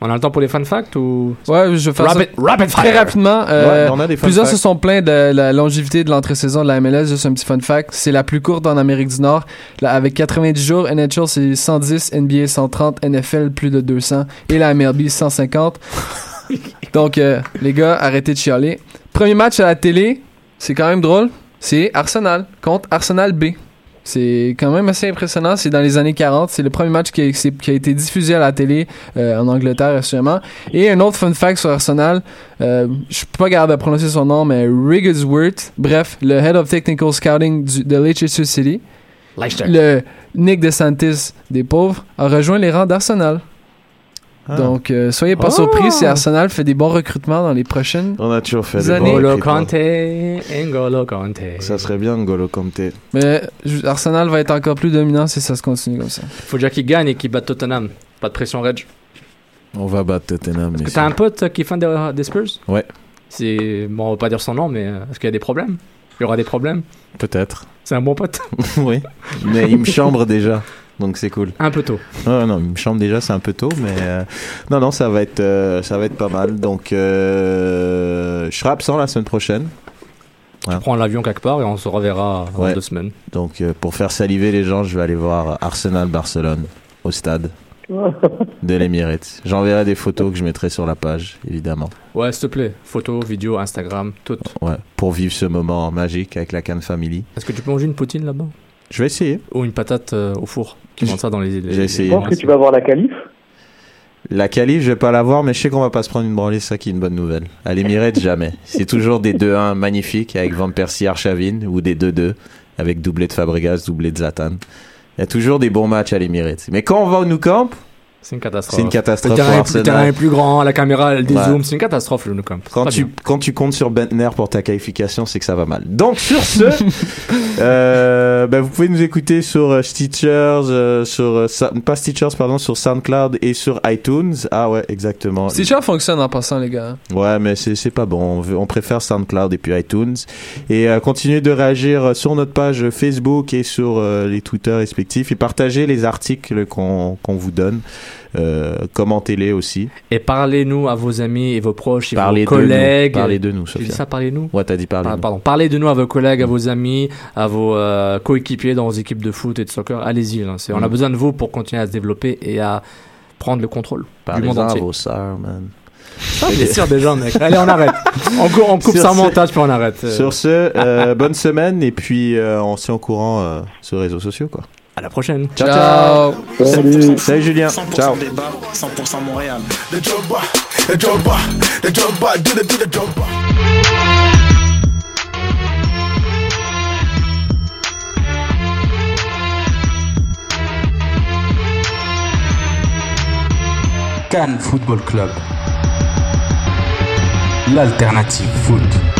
On a le temps pour les fun facts ou? Ouais, je vais faire Rapid- ça rapid très fire. rapidement. euh, Ouais, on a des fun plusieurs facts. se sont plaints de la longévité de l'entrée-saison de la MLS. Juste un petit fun fact. C'est la plus courte en Amérique du Nord. Là, avec 90 jours, NHL c'est 110, NBA 130, NFL plus de 200 et la MLB 150. Donc, euh, les gars, arrêtez de chialer. Premier match à la télé, c'est quand même drôle. C'est Arsenal contre Arsenal B. C'est quand même assez impressionnant. C'est dans les années 40. C'est le premier match qui a, c'est- qui a été diffusé à la télé euh, en Angleterre, assurément. Et un autre fun fact sur Arsenal, euh, je peux pas garder à prononcer son nom, mais Wigglesworth, bref, le Head of Technical Scouting du, de Leicester City, Leicester. le Nick DeSantis des pauvres, a rejoint les rangs d'Arsenal. Ah. Donc, euh, soyez pas Oh. surpris si Arsenal fait des bons recrutements dans les prochaines On a toujours fait Des années. N'Golo. Kanté, N'Golo Kanté. Ça serait bien N'Golo Kanté. Mais Arsenal va être encore plus dominant si ça se continue comme ça. Faut déjà qu'ils gagnent et qu'ils battent Tottenham. Pas de pression, Reg. On va battre Tottenham. Est-ce que t'as un pote euh, qui est fan des, des Spurs? Ouais, C'est. Bon, on va pas dire son nom, mais euh, est-ce qu'il y a des problèmes? Il y aura des problèmes? Peut-être. C'est un bon pote oui. Mais il me chambre déjà. Donc c'est cool. Un peu tôt. Ouais, non, il me chambre déjà, c'est un peu tôt, mais euh, non, non, ça va être, euh, ça va être pas mal. Donc, euh, je serai absent la semaine prochaine. Tu prends l'avion quelque part et on se reverra dans Ouais. deux semaines. Donc, pour faire saliver les gens, je vais aller voir Arsenal Barcelone au stade de l'Emirates. J'enverrai des photos que je mettrai sur la page, évidemment. Ouais, s'il te plaît. Photos, vidéos, Instagram, tout. Ouais, pour vivre ce moment magique avec la Cannes Family. Est-ce que tu peux manger une poutine là-bas? Je vais essayer. Ou une patate euh, au four Qui vendent ça dans les. les- J'ai essayé. Je pense que tu vas voir la qualif. La qualif, je vais pas la voir, mais je sais qu'on va pas se prendre une branlée, ça qui est une bonne nouvelle. À l'Emirates, jamais. C'est toujours des 2-1 magnifiques avec Van Persie Archavine ou des 2-2 avec doublé de Fabregas, doublé de Zlatan. Il y a toujours des bons matchs à l'Emirates. Mais quand on va au Nou Camp, C'est une catastrophe. C'est une catastrophe Le terrain, pour est plus, le Arsenal. terrain est plus grand, la caméra elle dézoome. Ouais. C'est une catastrophe le. C'est quand tu, bien. quand tu comptes sur Bentner pour ta qualification, c'est que ça va mal. Donc sur ce, euh, bah, vous pouvez nous écouter sur euh, Stitchers, euh, sur euh, pas Stitchers pardon, sur SoundCloud et sur iTunes. Ah ouais, exactement. Stitcher fonctionne en passant, les gars. Ouais, mais c'est c'est pas bon. On, veut- on préfère SoundCloud et puis iTunes. Et euh, continuez de réagir sur notre page Facebook et sur euh, les Twitter respectifs et partagez les articles qu'on qu'on vous donne. Euh, Commentez-les aussi. Et parlez-nous à vos amis et vos proches et Parlez vos de nous. collègues. Parlez de nous, J'ai Sophia. dit ça, parlez-nous? Ouais, t'as dit parlez. Ah, pardon, parlez de nous à vos collègues, à vos amis, à vos euh, coéquipiers dans vos équipes de foot et de soccer. Allez-y, c'est- on a Mm. besoin de vous pour continuer à se développer et à prendre le contrôle du monde entier. vos sœurs, man. Ah, bien sûr, déjà, mec. Allez, on arrête. On, cou- on coupe ça en montage puis on arrête. Sur ce, euh, bonne semaine et puis euh, on se tient au courant euh, sur les réseaux sociaux quoi. À la prochaine. Ciao ciao. Salut Julien. 100% Ciao. débat, 100% Montréal. The Drogba, the Drogba, the Drogba, do the do the Drogba. Cannes Football Club. L'alternative foot.